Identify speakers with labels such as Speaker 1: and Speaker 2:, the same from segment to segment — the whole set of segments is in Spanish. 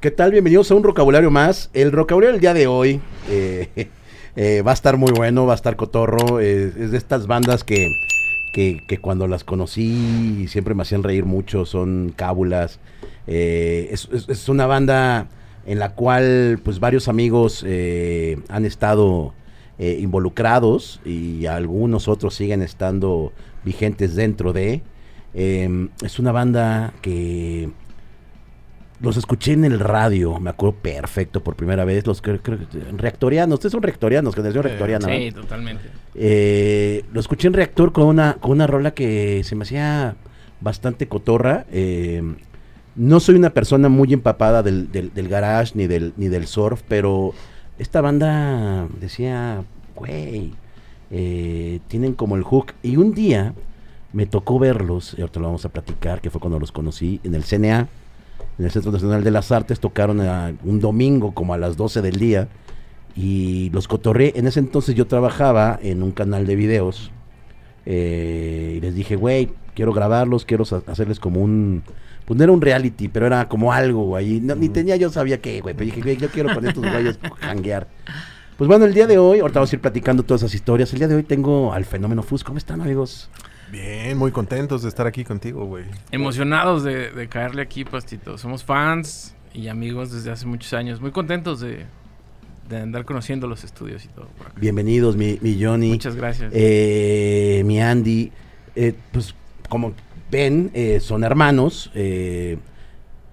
Speaker 1: ¿Qué tal? Bienvenidos a un vocabulario más. El vocabulario del día de hoy eh, eh, va a estar muy bueno, va a estar cotorro. es de estas bandas que, que, cuando las conocí siempre me hacían reír mucho. Son cábulas. Eh, es, es- una banda en la cual pues varios amigos han estado involucrados y algunos otros siguen estando vigentes dentro de. Eh, es una banda que los escuché en el radio, me acuerdo perfecto por primera vez. Los creo, creo que- reactorianos, ustedes son reactorianos, generación reactoriana.
Speaker 2: Sí,
Speaker 1: ¿verdad?
Speaker 2: totalmente.
Speaker 1: Eh, lo escuché en reactor con una, con una rola que se me hacía bastante cotorra. eh, no soy una persona muy empapada del, del, del garage ni del, ni del surf, pero esta banda decía, güey, eh, tienen como el hook. Y un día me tocó verlos, y ahorita lo vamos a platicar, que fue cuando los conocí, en el CNA, en el Centro Nacional de las Artes, tocaron a- un domingo como a las 12 del día y los cotorré. En ese entonces yo trabajaba en un canal de videos eh, y les dije, güey, quiero grabarlos, quiero hacerles como un... Pues no era un reality, pero era como algo. No, Ni tenía yo sabía qué, güey. Pero dije, güey, yo quiero con estos güeyes janguear. Pues bueno, el día de hoy, ahorita vamos a ir platicando todas esas historias. El día de hoy tengo al Fenómeno Fus. ¿Cómo están, amigos?
Speaker 3: Bien, muy contentos de estar aquí contigo, güey.
Speaker 2: Emocionados de, de caerle aquí, Pastito. Somos fans y amigos desde hace muchos años. Muy contentos de, de andar conociendo los estudios y todo. por acá.
Speaker 1: Bienvenidos, mi, mi Johnny.
Speaker 2: Muchas gracias.
Speaker 1: Eh, mi Andy, eh, pues como ven, eh, son hermanos. eh,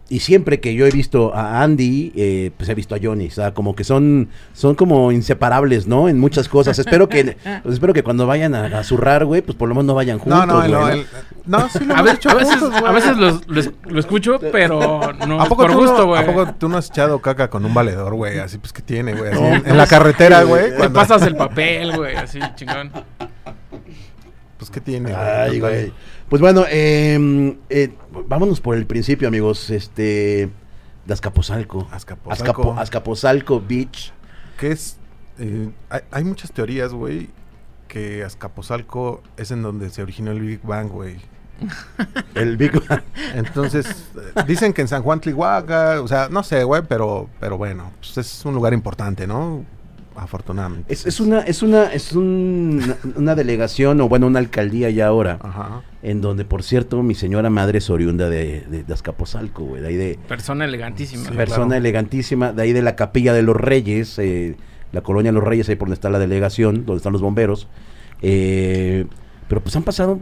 Speaker 1: y siempre que yo he visto a Andy, eh, pues he visto a Johnny. O sea, como que son, son como inseparables, ¿no? En muchas cosas. espero que pues espero que cuando vayan a, a zurrar, güey, pues por lo menos no vayan juntos.
Speaker 3: No, no,
Speaker 1: güey,
Speaker 3: el- no, sí lo
Speaker 2: a,
Speaker 3: hemos
Speaker 2: ve-
Speaker 3: hecho
Speaker 2: a veces,
Speaker 3: juntos,
Speaker 2: a
Speaker 3: güey.
Speaker 2: veces lo escucho, pero no
Speaker 3: ¿A poco,
Speaker 2: por gusto,
Speaker 3: no,
Speaker 2: güey.
Speaker 3: ¿A poco tú no has echado caca con un valedor, güey? Así pues que tiene, güey. así
Speaker 1: No,
Speaker 3: en,
Speaker 1: no,
Speaker 3: en la carretera,
Speaker 1: güey.
Speaker 3: güey.
Speaker 2: Te
Speaker 3: cuando-
Speaker 2: pasas el papel, güey, así, chingón.
Speaker 3: Pues que tiene,
Speaker 1: Ay,
Speaker 3: güey.
Speaker 1: Pues bueno, eh, eh, vámonos por el principio, amigos. Este. De Azcapotzalco.
Speaker 3: Azcapotzalco.
Speaker 1: Azcapo- Azcapotzalco Beach.
Speaker 3: Que es. eh, hay, hay muchas teorías, güey. Que Azcapotzalco es en donde se originó el Big Bang, güey.
Speaker 1: El Big
Speaker 3: Entonces, eh, dicen que en San Juan Tlihuaca, o sea, no sé, güey, pero, pero bueno, pues es un lugar importante, ¿no? Afortunadamente.
Speaker 1: Es, es una, es una, es un- una delegación, o bueno, una alcaldía ya ahora,
Speaker 3: Ajá.
Speaker 1: En donde, por cierto, mi señora madre es oriunda de, de, de Azcapotzalco, güey, de ahí de
Speaker 2: Persona elegantísima.
Speaker 3: Sí,
Speaker 1: persona
Speaker 3: claro.
Speaker 1: elegantísima, de ahí de la capilla de los Reyes, eh, la colonia Los Reyes, ahí por donde está la delegación, donde están los bomberos. Eh, pero pues han pasado,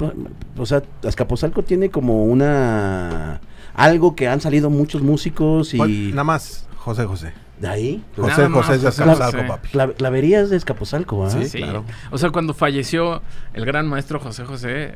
Speaker 1: o sea, Azcapotzalco tiene como una algo que han salido muchos músicos y.
Speaker 3: Nada más, José José.
Speaker 1: de ahí.
Speaker 2: Nada
Speaker 3: José
Speaker 2: más,
Speaker 3: José es de papi.
Speaker 1: Cla- claverías de Azcapotzalco, ¿ah?
Speaker 3: Sí.
Speaker 2: Sí,
Speaker 3: claro.
Speaker 2: O sea, cuando falleció el gran maestro José José,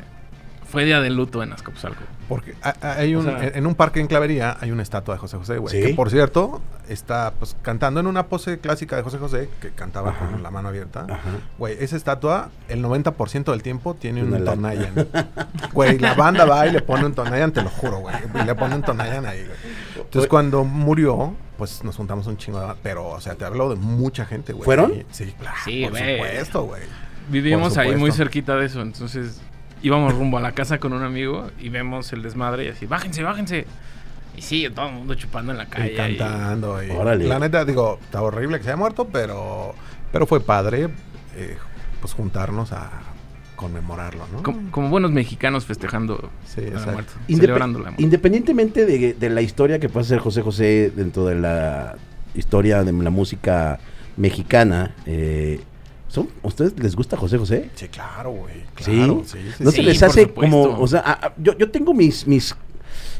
Speaker 2: fue día de luto en Azcapotzalco.
Speaker 3: Porque ha- ha- hay un,
Speaker 2: O sea-
Speaker 3: en- un parque en Clavería hay una estatua de José José, güey.
Speaker 1: Sí.
Speaker 3: Que por cierto, está pues cantando en una pose clásica de José José, que cantaba
Speaker 1: Ajá.
Speaker 3: con la mano abierta.
Speaker 1: Ajá.
Speaker 3: Güey, esa estatua, el 90% del tiempo tiene
Speaker 1: Una
Speaker 3: un. Tonayan. Güey, la banda va y le pone un Tonayan, te lo juro, güey. Y le pone un Tonayan ahí, güey. Entonces,
Speaker 1: Güey.
Speaker 3: cuando murió, pues nos juntamos un chingo de... Pero, o sea, te hablo de mucha gente, güey.
Speaker 1: ¿Fueron?
Speaker 3: Sí, claro.
Speaker 2: Sí,
Speaker 3: por
Speaker 2: güey.
Speaker 3: supuesto, güey.
Speaker 2: Vivimos ahí muy cerquita de eso, entonces íbamos rumbo a la casa con un amigo y vemos el desmadre y así, bájense, bájense. Y sí, todo el mundo chupando en la calle. y-
Speaker 3: cantando. Y,
Speaker 1: Órale.
Speaker 3: La neta, digo, está horrible que se haya muerto, pero, pero fue padre eh, pues juntarnos a conmemorarlo, ¿no?
Speaker 2: como, como buenos mexicanos festejando
Speaker 3: Sí,
Speaker 2: la
Speaker 3: exacto.
Speaker 2: muerte,
Speaker 1: Indep-
Speaker 2: celebrando la muerte.
Speaker 1: Independientemente de, de la historia que puede hacer José José dentro de la historia de la música mexicana, eh, ¿son, ¿ustedes les gusta José José?
Speaker 3: Sí, claro, güey.
Speaker 1: Sí.
Speaker 3: Claro, sí, sí,
Speaker 1: ¿No
Speaker 3: sí.
Speaker 1: se
Speaker 2: Sí,
Speaker 1: les hace
Speaker 2: supuesto.
Speaker 1: como, o sea, a- a- yo, yo tengo mis, mis,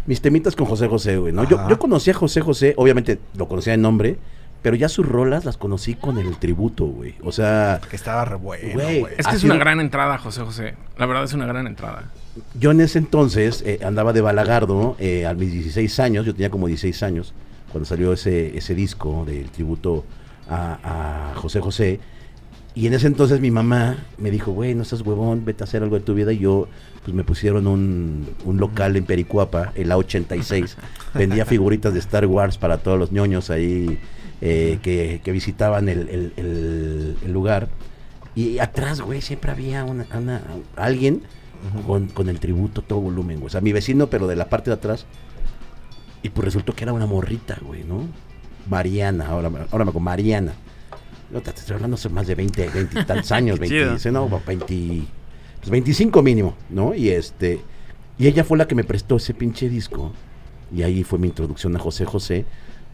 Speaker 1: mis temitas con José José, güey, ¿no? Yo,
Speaker 3: Ajá.
Speaker 1: yo conocí a José José, obviamente lo conocía de nombre, pero ya sus rolas las conocí con el tributo, güey. O sea,
Speaker 3: Que estaba re bueno,
Speaker 1: Güey.
Speaker 2: Es que es una gran entrada, José José. La verdad es una gran entrada.
Speaker 1: yo en ese entonces eh, andaba de balagardo eh, a mis 16 años, yo tenía como 16 años cuando salió ese, ese disco del tributo a, a José José. Y en ese entonces mi mamá me dijo, güey, no seas huevón, vete a hacer algo de tu vida. Y yo, pues me pusieron un, un local en Pericuapa, el A86. Vendía figuritas de Star Wars para todos los ñoños ahí eh, que, que visitaban el, el- el- el lugar. Y atrás, güey, siempre había una, una- alguien con, con el tributo todo volumen, güey. O sea, mi vecino, pero de la parte de atrás. Y pues resultó que era una morrita, güey, ¿no? Mariana, ahora, ahora me acuerdo, Mariana. No, te estoy hablando hace más de 20, 20 y tantos años,
Speaker 2: Qué
Speaker 1: 20,
Speaker 2: chido.
Speaker 1: sí, no, 20, pues 25 mínimo, ¿no? Y este, y ella fue la que me prestó ese pinche disco. Y ahí fue mi introducción a José José.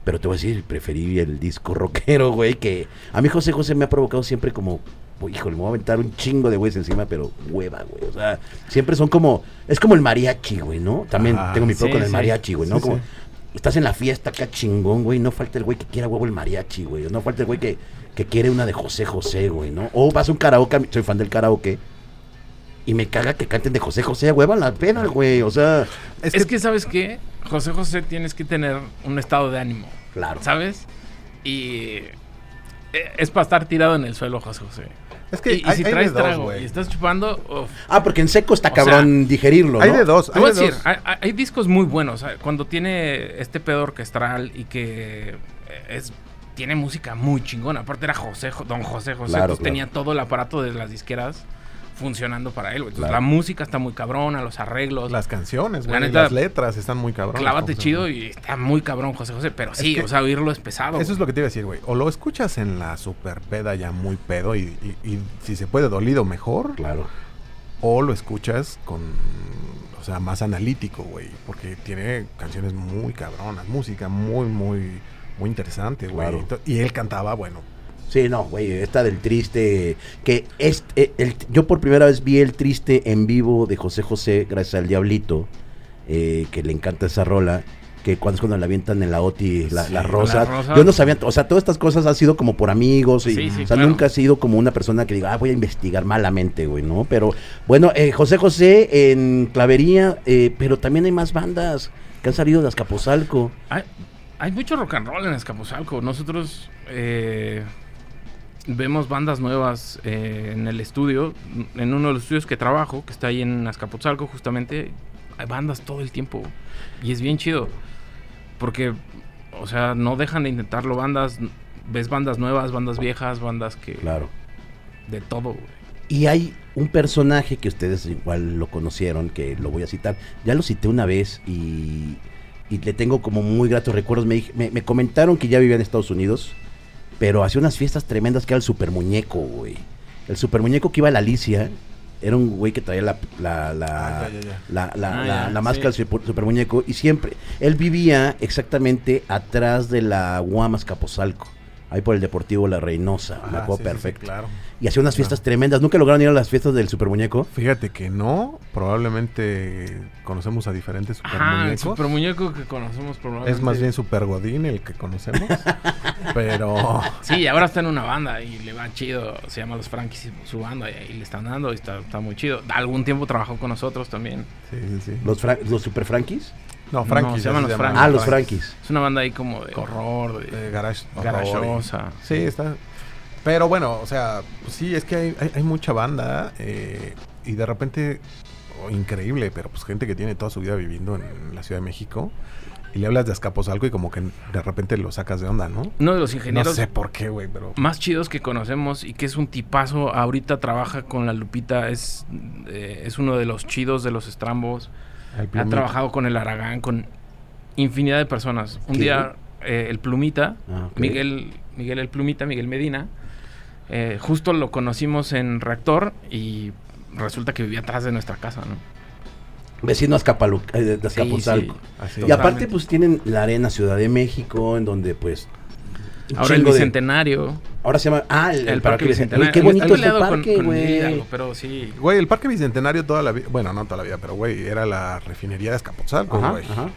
Speaker 1: Pero te voy a decir, preferí el disco rockero, güey, que a mí José José me ha provocado siempre como, "Uy, híjole, me voy a aventar un chingo de güeyes encima, pero hueva, güey. O sea, siempre son como, es como el mariachi, güey, ¿no? También
Speaker 3: Ah,
Speaker 1: tengo mi pro
Speaker 2: sí,
Speaker 1: con el mariachi, güey, ¿no?
Speaker 3: Sí,
Speaker 1: como,
Speaker 3: sí.
Speaker 1: estás en la fiesta acá chingón, güey, no falta el güey que quiera huevo el mariachi, güey. No falta el güey que, que quiere una de José José, güey, ¿no? O vas a un karaoke, soy fan del karaoke. Y me caga que canten de José José, hueva la pena, güey. O sea,
Speaker 2: Es, que, ¿sabes qué? José José tienes que tener un estado de ánimo,
Speaker 1: claro.
Speaker 2: ¿sabes? Y eh, es para estar tirado en el suelo, José José.
Speaker 3: Es que
Speaker 2: y, si
Speaker 3: hay
Speaker 2: traes
Speaker 3: de dos,
Speaker 2: trago
Speaker 3: güey.
Speaker 2: y estás chupando, uf.
Speaker 1: Ah, porque en seco está
Speaker 2: O
Speaker 1: cabrón digerirlo, ¿no?
Speaker 3: Hay de dos, hay de
Speaker 2: decir,
Speaker 3: dos.
Speaker 2: hay, hay- discos muy buenos. Cuando tiene este pedo orquestral y que eh, es tiene música muy chingona. Aparte era José, Jo- don José José,
Speaker 1: Claro,
Speaker 2: entonces
Speaker 1: claro.
Speaker 2: tenía todo el aparato de las disqueras funcionando para él. güey. Entonces
Speaker 1: Claro.
Speaker 2: la música está muy cabrona, los arreglos.
Speaker 3: Las canciones,
Speaker 2: La
Speaker 3: güey,
Speaker 2: neta,
Speaker 3: las letras están muy cabronas.
Speaker 2: Clávate chido y está muy cabrón José José. Pero sí,
Speaker 3: que-
Speaker 2: o sea, oírlo es pesado.
Speaker 3: Eso es lo que te iba a decir, güey. O lo escuchas en la super peda ya muy pedo y, y- y si se puede dolido mejor.
Speaker 1: Claro.
Speaker 3: O lo escuchas con, o sea, más analítico, güey. Porque tiene canciones muy cabronas, música muy, muy, muy interesante, güey.
Speaker 1: Claro.
Speaker 3: Y él cantaba, bueno,
Speaker 1: Sí, no, güey, esta del triste, que es, eh, el- yo por primera vez vi el triste en vivo de José José, gracias al Diablito, eh, que le encanta esa rola, que cuando es cuando la avientan en la OTI, la,
Speaker 3: Sí,
Speaker 1: las
Speaker 3: la
Speaker 1: rosas,
Speaker 2: rosa.
Speaker 1: yo no sabía, o sea, todas estas cosas han sido como por amigos, y,
Speaker 2: Sí, sí,
Speaker 1: o sea,
Speaker 2: claro.
Speaker 1: nunca ha sido como una persona que diga, ah, voy a investigar malamente, güey, ¿no? Pero, bueno, eh, José José en Clavería, eh, pero también hay más bandas que han salido de Azcapotzalco.
Speaker 2: Hay, hay mucho rock and roll en Escapuzalco. Nosotros eh, vemos bandas nuevas eh, en el estudio, en uno de los estudios que trabajo, que está ahí en Azcapotzalco, justamente. Hay bandas todo el tiempo. Y es bien chido. Porque, o sea, no dejan de intentarlo. Bandas, ves bandas nuevas, bandas viejas, bandas que.
Speaker 1: Claro.
Speaker 2: De todo, güey.
Speaker 1: Y hay un personaje que ustedes igual lo conocieron, que lo voy a citar. Ya lo cité una vez y, y le tengo como muy gratos recuerdos. Me, me, me comentaron que ya vivía en Estados Unidos, pero hacía unas fiestas tremendas que era el super muñeco, güey. El super muñeco que iba a la Alicia. Era un güey que traía la, la, la,
Speaker 3: Ah, ya, ya, ya.
Speaker 1: la, la-
Speaker 2: Ah,
Speaker 1: la-
Speaker 2: ya,
Speaker 1: la máscara
Speaker 2: sí.
Speaker 1: del super, super muñeco. Y siempre, él vivía exactamente atrás de la Guamas Capozalco. Ahí por el Deportivo La Reynosa. me
Speaker 3: Ajá,
Speaker 1: acuerdo
Speaker 3: sí, sí, sí,
Speaker 1: perfecto.
Speaker 3: claro.
Speaker 1: Y hacía unas fiestas tremendas. ¿Nunca lograron ir a las fiestas del super muñeco?
Speaker 3: Fíjate que no, probablemente conocemos a diferentes super
Speaker 2: Ajá, el
Speaker 3: muñecos.
Speaker 2: super muñeco que conocemos probablemente.
Speaker 3: Es más bien Super Godín el que conocemos. pero
Speaker 2: Sí, ahora está en una banda y le va chido. Se llama Los Frankies su banda y ahí le están dando y está, está muy chido. Algún tiempo trabajó con nosotros también.
Speaker 3: sí, sí, sí.
Speaker 1: ¿Los, fra- los super frankies?
Speaker 3: No, Frankie.
Speaker 2: No, se llaman los
Speaker 3: llaman.
Speaker 2: Frankies.
Speaker 1: Ah, los frankies.
Speaker 2: Es una banda ahí como de horror, de
Speaker 3: Eh, garage,
Speaker 2: garachosa.
Speaker 3: y- Sí, está. Pero bueno, o sea, pues sí, es que hay, hay- hay mucha banda eh, y de repente, oh, increíble, pero pues gente que tiene toda su vida viviendo en la Ciudad de México y le hablas de Azcapotzalco y como que de repente lo sacas de onda, ¿no?
Speaker 2: Uno de los
Speaker 3: No
Speaker 2: ingenieros
Speaker 3: sé por qué, güey, pero...
Speaker 2: más chidos que conocemos y que es un tipazo. Ahorita trabaja con la Lupita. Es, eh, es uno de los chidos de los estrambos. Ha trabajado con el Aragán, con infinidad de personas. Un
Speaker 1: ¿Qué?
Speaker 2: día, eh, el Plumita,
Speaker 1: Ah.
Speaker 2: Miguel, Miguel el Plumita, Miguel Medina, eh, justo lo conocimos en Reactor y resulta que vivía atrás de nuestra casa, ¿no?
Speaker 1: Vecino Azcapalu- eh, de Azcapotzalco.
Speaker 2: sí.
Speaker 1: Y aparte, pues tienen la Arena Ciudad de México, en donde, pues.
Speaker 2: Ahora el
Speaker 1: de-
Speaker 2: Bicentenario.
Speaker 1: Ahora se llama. Ah, el,
Speaker 2: Parque Bicentenario.
Speaker 1: Qué bonito es el parque, güey.
Speaker 2: Pero sí.
Speaker 3: Güey, el Parque Bicentenario toda la vida, bueno, no toda la vida, pero güey, era la refinería de Escapotzalco, güey.
Speaker 1: ajá.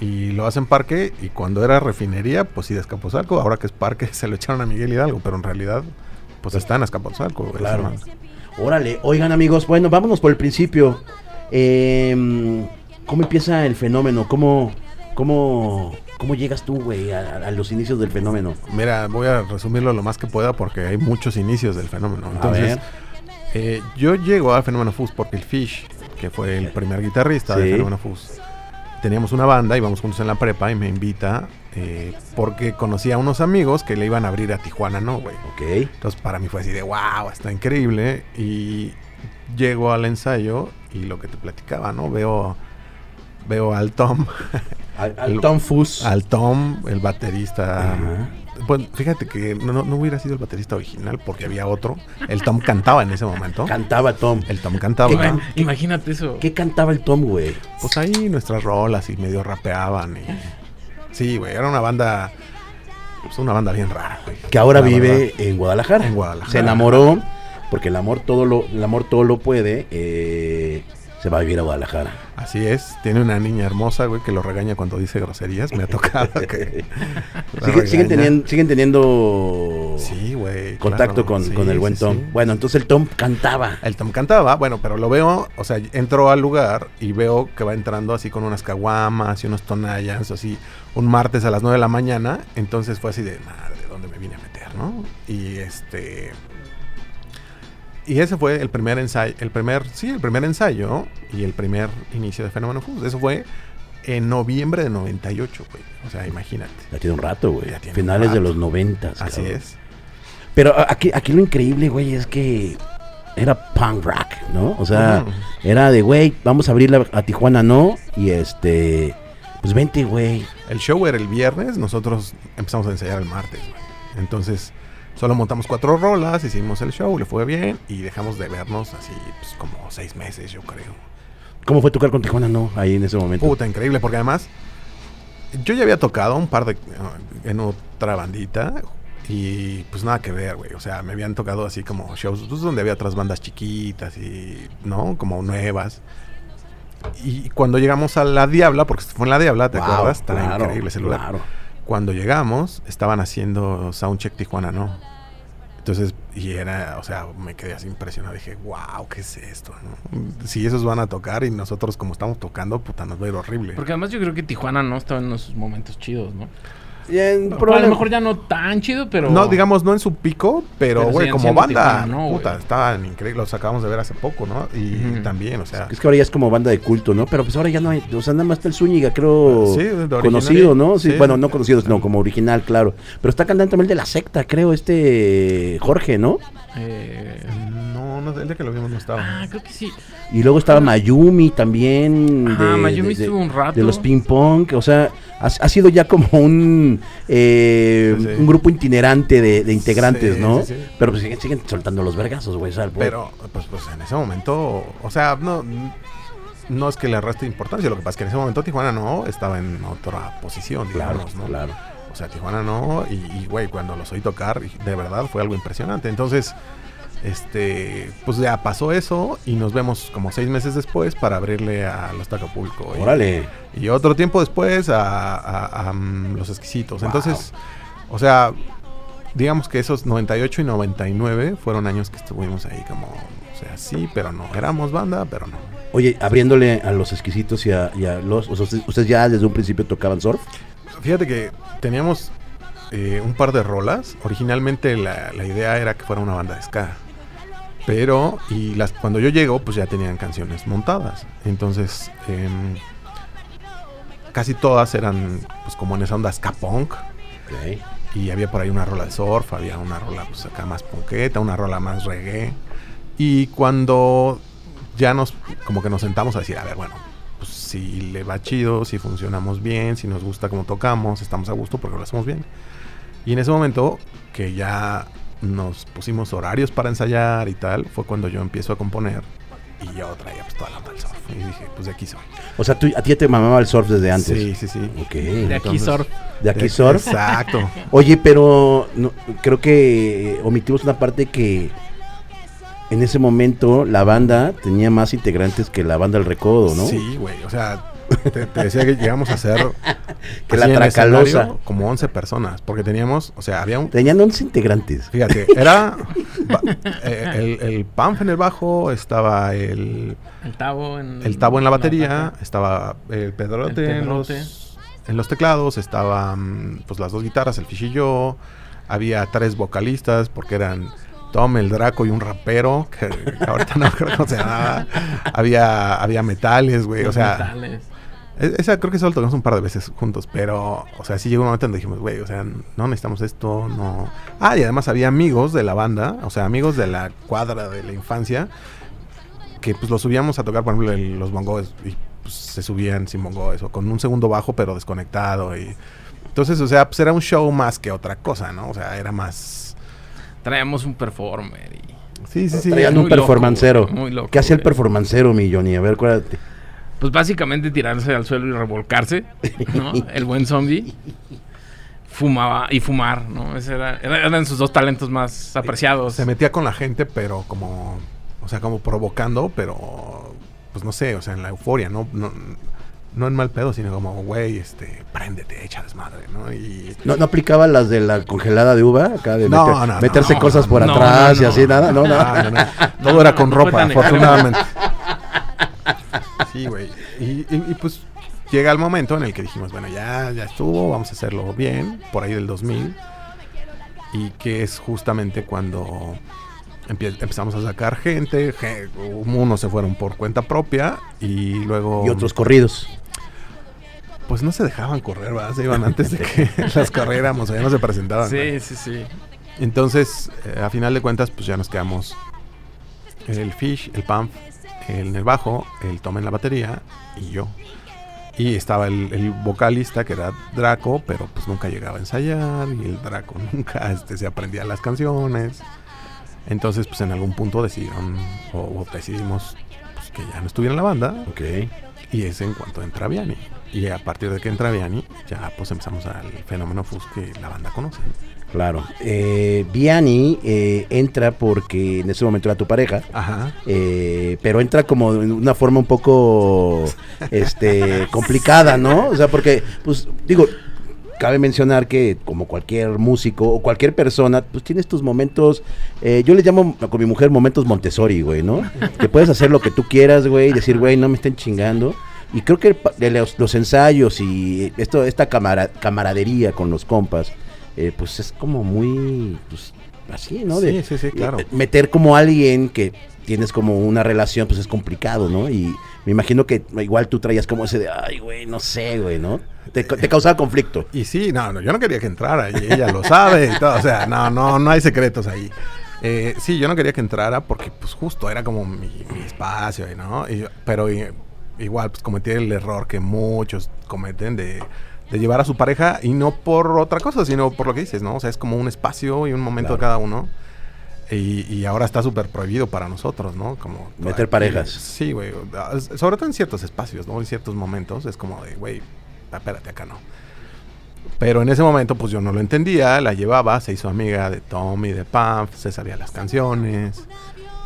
Speaker 3: Y lo hacen parque y cuando era refinería, pues sí de Escapotzalco, ahora que es parque se lo echaron a Miguel Hidalgo, pero en realidad pues está en Escapotzalco, güey.
Speaker 1: Claro. Órale, oigan amigos, bueno, vámonos por el principio. Eh, ¿Cómo empieza el fenómeno? ¿Cómo, cómo, cómo llegas tú, güey, a, a los inicios del fenómeno?
Speaker 3: Mira, voy a resumirlo lo más que pueda porque hay muchos inicios del fenómeno.
Speaker 1: A
Speaker 3: Entonces,
Speaker 1: ver.
Speaker 3: eh, yo llego a Fenómeno Fuzz porque el Fish, que fue el primer guitarrista
Speaker 1: Sí.
Speaker 3: de Fenómeno Fuzz, teníamos una banda, íbamos juntos en la prepa y me invita eh, porque conocía a unos amigos que le iban a abrir a Tijuana, ¿no, güey?
Speaker 1: Ok.
Speaker 3: Entonces para mí fue así de wow, está increíble. Y llego al ensayo y lo que te platicaba, ¿no? Veo veo al Tom,
Speaker 1: Al, al
Speaker 3: El-
Speaker 1: Tom Fus.
Speaker 3: al Tom, el baterista.
Speaker 1: Ajá.
Speaker 3: Bueno, fíjate que no, no- no hubiera sido el baterista original porque había otro. El Tom cantaba en ese momento.
Speaker 1: Cantaba Tom.
Speaker 3: El Tom cantaba.
Speaker 2: Ima- Imagínate eso.
Speaker 1: ¿Qué cantaba el Tom, güey?
Speaker 3: Pues ahí nuestras rolas y medio rapeaban. Y... Sí, güey, era una banda. Pues una banda bien rara, güey.
Speaker 1: Que ahora
Speaker 3: La
Speaker 1: vive
Speaker 3: verdad.
Speaker 1: en Guadalajara.
Speaker 3: En Guadalajara.
Speaker 1: Se enamoró, porque el amor todo lo, el amor todo lo puede. eh, se va a vivir a Guadalajara.
Speaker 3: Así es. Tiene una niña hermosa, güey, que lo regaña cuando dice groserías. Me ha tocado que.
Speaker 1: Sigue- siguen, teniendo, siguen teniendo
Speaker 3: Sí, güey.
Speaker 1: contacto
Speaker 3: claro.
Speaker 1: con,
Speaker 3: Sí,
Speaker 1: con el buen
Speaker 3: sí,
Speaker 1: Tom.
Speaker 3: sí.
Speaker 1: Bueno, entonces el Tom cantaba.
Speaker 3: El Tom cantaba, bueno, pero lo veo, o sea, entro al lugar y veo que va entrando así con unas caguamas y unos tonallas, así, un martes a las 9 de la mañana. Entonces fue así de, madre, ¿dónde me vine a meter, no? Y este. Y ese fue el primer ensayo, el primer, sí, el primer ensayo y el primer inicio de Fenómeno Fus. Eso fue en noviembre de 98, güey. O sea, imagínate.
Speaker 1: Ya tiene un rato, güey.
Speaker 3: Ya tiene
Speaker 1: Finales
Speaker 3: un
Speaker 1: de
Speaker 3: rato.
Speaker 1: los noventas.
Speaker 3: Así
Speaker 1: cabrón.
Speaker 3: es.
Speaker 1: Pero aquí, aquí lo increíble, güey, es que era punk rock, ¿no? O sea, era de, güey, vamos a abrirle a Tijuana, ¿no? Y este, pues vente, güey.
Speaker 3: El show era el viernes, nosotros empezamos a ensayar el martes, güey. Entonces, solo montamos cuatro rolas, hicimos el show, le fue bien y dejamos de vernos así, pues como seis meses, yo creo.
Speaker 1: ¿Cómo fue tocar con Tijuana, no? Ahí en ese momento.
Speaker 3: Puta, increíble, porque además yo ya había tocado un par de en otra bandita y pues nada que ver, güey. O sea, me habían tocado así como shows pues, donde había otras bandas chiquitas y, ¿no? Como nuevas. Y cuando llegamos a La Diabla, porque fue en La Diabla, ¿te
Speaker 1: Wow,
Speaker 3: acuerdas? Está
Speaker 1: claro,
Speaker 3: increíble ese lugar.
Speaker 1: Claro.
Speaker 3: Cuando llegamos, estaban haciendo Soundcheck Tijuana, ¿no? Entonces, y era, o sea, me quedé así impresionado. Dije, wow, ¿qué es esto? Si esos van a tocar y nosotros como estamos tocando, puta, nos va a ir horrible.
Speaker 2: Porque además yo creo que Tijuana no estaba en esos momentos chidos, ¿no? A lo mejor ya no tan chido, pero...
Speaker 3: No, digamos, no en su pico, pero, güey, como banda,
Speaker 2: Tijuana, ¿no,
Speaker 3: puta, estaban increíbles. Los acabamos de ver hace poco, ¿no? Y también, o sea,
Speaker 1: Es que ahora ya es como banda de culto, ¿no? Pero pues ahora ya no hay, o sea, nada más está el Zúñiga, creo,
Speaker 3: Sí, de original.
Speaker 1: conocido, ¿no? Sí,
Speaker 3: Sí.
Speaker 1: bueno, no conocido, sino como original, claro. Pero está cantando también el de la secta, creo, este Jorge, ¿no?
Speaker 2: Eh,
Speaker 3: no, no, el día que lo vimos no estaba.
Speaker 2: ah, creo que sí.
Speaker 1: Y luego estaba Mayumi también.
Speaker 2: Ajá, Mayumi estuvo un rato.
Speaker 1: De los ping pong, o sea, ha, ha sido ya como un eh,
Speaker 3: Sí, sí.
Speaker 1: un grupo itinerante de, de integrantes,
Speaker 3: Sí,
Speaker 1: ¿no?
Speaker 3: sí, sí.
Speaker 1: Pero pues siguen, siguen soltando los vergazos, güey. el-
Speaker 3: Pero, pues, pues en ese momento, o sea, no, no es que le reste importancia, lo que pasa es que en ese momento Tijuana no estaba en otra posición,
Speaker 1: claro,
Speaker 3: ¿no?
Speaker 1: claro.
Speaker 3: O sea, Tijuana no, y, y, güey, cuando los oí tocar, de verdad fue algo impresionante. Entonces, este, pues ya pasó eso y nos vemos como seis meses después para abrirle a los Tacapulco.
Speaker 1: Órale.
Speaker 3: Y otro tiempo después a, a- a, mm, los exquisitos.
Speaker 1: Wow.
Speaker 3: Entonces, o sea, digamos que esos 98 y 99 fueron años que estuvimos ahí como, o sea, sí, pero no. Éramos banda, pero no.
Speaker 1: Oye, abriéndole a los exquisitos y a, y a los. O sea, ustedes, ustedes ya desde un principio tocaban surf.
Speaker 3: Fíjate que teníamos eh, un par de rolas. Originalmente la, la idea era que fuera una banda de ska. Pero, y las, cuando yo llego, pues ya tenían canciones montadas. Entonces, em, casi todas eran, pues como en esa onda ska punk. Y había por ahí una rola de surf, había una rola pues acá más punketa, una rola más reggae. Y cuando ya nos, como que nos sentamos a decir, a ver, bueno, pues si le va chido, si funcionamos bien, si nos gusta cómo tocamos, estamos a gusto porque lo hacemos bien. Y en ese momento que ya nos pusimos horarios para ensayar y tal, fue cuando yo empiezo a componer y yo traía pues toda la onda del surf. Y dije, pues de aquí soy.
Speaker 1: O sea, tú, a ti ya te mamaba el surf desde antes.
Speaker 3: Sí, sí, sí.
Speaker 1: Ok.
Speaker 2: De aquí surf.
Speaker 1: De aquí
Speaker 3: De-
Speaker 1: surf.
Speaker 3: Exacto.
Speaker 1: Oye, pero no- creo que omitimos una parte que en ese momento la banda tenía más integrantes que la banda El Recodo, ¿no?
Speaker 3: Sí, güey. O sea, te, te decía que llegamos a ser
Speaker 1: Que la Tracalosa.
Speaker 3: como 11 personas. Porque teníamos, o sea, había un.
Speaker 1: Tenían 11 integrantes.
Speaker 3: Fíjate, era eh, el, el en el bajo, estaba el,
Speaker 2: El tabo en,
Speaker 3: el Tabo en la batería, estaba el Pedrote,
Speaker 2: El
Speaker 3: en, los, en los teclados, estaban pues las dos guitarras, el Fish y yo. Había tres vocalistas porque eran Tom, el Draco y un rapero, que ahorita no creo cómo se llamaba. Había, había metales, güey. O sea,
Speaker 2: metales.
Speaker 3: E- Esa creo que solo tocamos un par de veces juntos, pero, o sea, sí llegó un momento donde dijimos, güey, o sea, no necesitamos esto, no. Ah, y además había amigos de la banda, o sea, amigos de la cuadra de la infancia, que pues los subíamos a tocar, por ejemplo, el- los bongos, y pues se subían sin bongo, eso, con un segundo bajo, pero desconectado. y Entonces, o sea, pues era un show más que otra cosa, ¿no? O sea, era más.
Speaker 2: Traíamos un performer y.
Speaker 3: Sí, sí, sí.
Speaker 1: Traían un
Speaker 2: loco,
Speaker 1: ¿Qué hacía el performancero, mi Johnny? A ver, acuérdate.
Speaker 2: Pues básicamente tirarse al suelo y revolcarse, ¿no? El buen zombie. Fumaba y fumar, ¿no? Ese era, era- eran sus dos talentos más apreciados.
Speaker 3: Se metía con la gente, pero como. O sea, como provocando, pero. Pues no sé, o sea, en la euforia, ¿no? No, no en mal pedo, sino como, güey, este, préndete, echa desmadre, ¿no? Y.
Speaker 1: ¿No, ¿No aplicaba las de la congelada de uva? Acá de
Speaker 3: No,
Speaker 1: meter-
Speaker 3: no, no,
Speaker 1: meterse
Speaker 3: no,
Speaker 1: cosas por
Speaker 2: no,
Speaker 1: atrás
Speaker 2: no,
Speaker 1: y así,
Speaker 2: no.
Speaker 1: nada, no, no.
Speaker 3: No, no. Todo era con ropa, afortunadamente. Sí, güey. Y, y- y, pues llega el momento en el que dijimos, bueno, ya, ya estuvo, vamos a hacerlo bien, por ahí del 2000. Y que es justamente cuando empezamos a sacar gente, ge- unos se fueron por cuenta propia y luego...
Speaker 1: Y otros corridos.
Speaker 3: Pues no se dejaban correr, ¿verdad? Se iban antes de que las corriéramos, o ya no se presentaban.
Speaker 2: Sí, sí, sí.
Speaker 3: Entonces, eh, a final de cuentas, pues ya nos quedamos el Fish, el Pamp, el en el bajo, el Tom en la batería y yo. Y estaba el, el vocalista que era Draco, pero pues nunca llegaba a ensayar y el Draco nunca este, se aprendía las canciones. Entonces, pues en algún punto decidieron o, o decidimos pues, que ya no estuviera en la banda
Speaker 1: Ok.
Speaker 3: y es en cuanto entra Vianney. Y a partir de que entra Vianney, ya pues empezamos al fenómeno Fus que la banda conoce.
Speaker 1: Claro. Eh, Vianney eh, entra porque en ese momento era tu pareja.
Speaker 3: Ajá.
Speaker 1: eh, pero entra como de una forma un poco este complicada, ¿no? O sea, porque, pues, digo, cabe mencionar que como cualquier músico o cualquier persona, pues tienes tus momentos, eh, yo les llamo con mi mujer momentos Montessori, güey, ¿no? Que puedes hacer lo que tú quieras, güey, y decir, güey, no me estén chingando. Y creo que los, los ensayos y esto, esta camara- camaradería con los compas, eh, pues es como muy, pues, así, ¿no? De-
Speaker 3: Sí, sí, sí, claro.
Speaker 1: eh, meter como alguien que tienes como una relación, pues es complicado, ¿no? Y me imagino que igual tú traías como ese de, ay, güey, no sé, güey, ¿no? Te, te causaba conflicto.
Speaker 3: Y sí, no, no, yo no quería que entrara y ella lo sabe y todo, o sea, no, no, no hay secretos ahí. Eh, sí, yo no quería que entrara porque pues justo era como mi, mi espacio, ¿no? Y yo- pero i- igual pues cometí el error que muchos cometen de, de llevar a su pareja y no por otra cosa, sino por lo que dices, ¿no? O sea, es como un espacio y un momento de cada uno. Y, y ahora está súper prohibido para nosotros, ¿no? Como
Speaker 1: Meter parejas.
Speaker 3: Sí, güey. Sobre todo en ciertos espacios, ¿no? En ciertos momentos es como de, güey, espérate, acá no. Pero en ese momento, pues yo no lo entendía, la llevaba, se hizo amiga de Tom y de Pam, se sabía las canciones.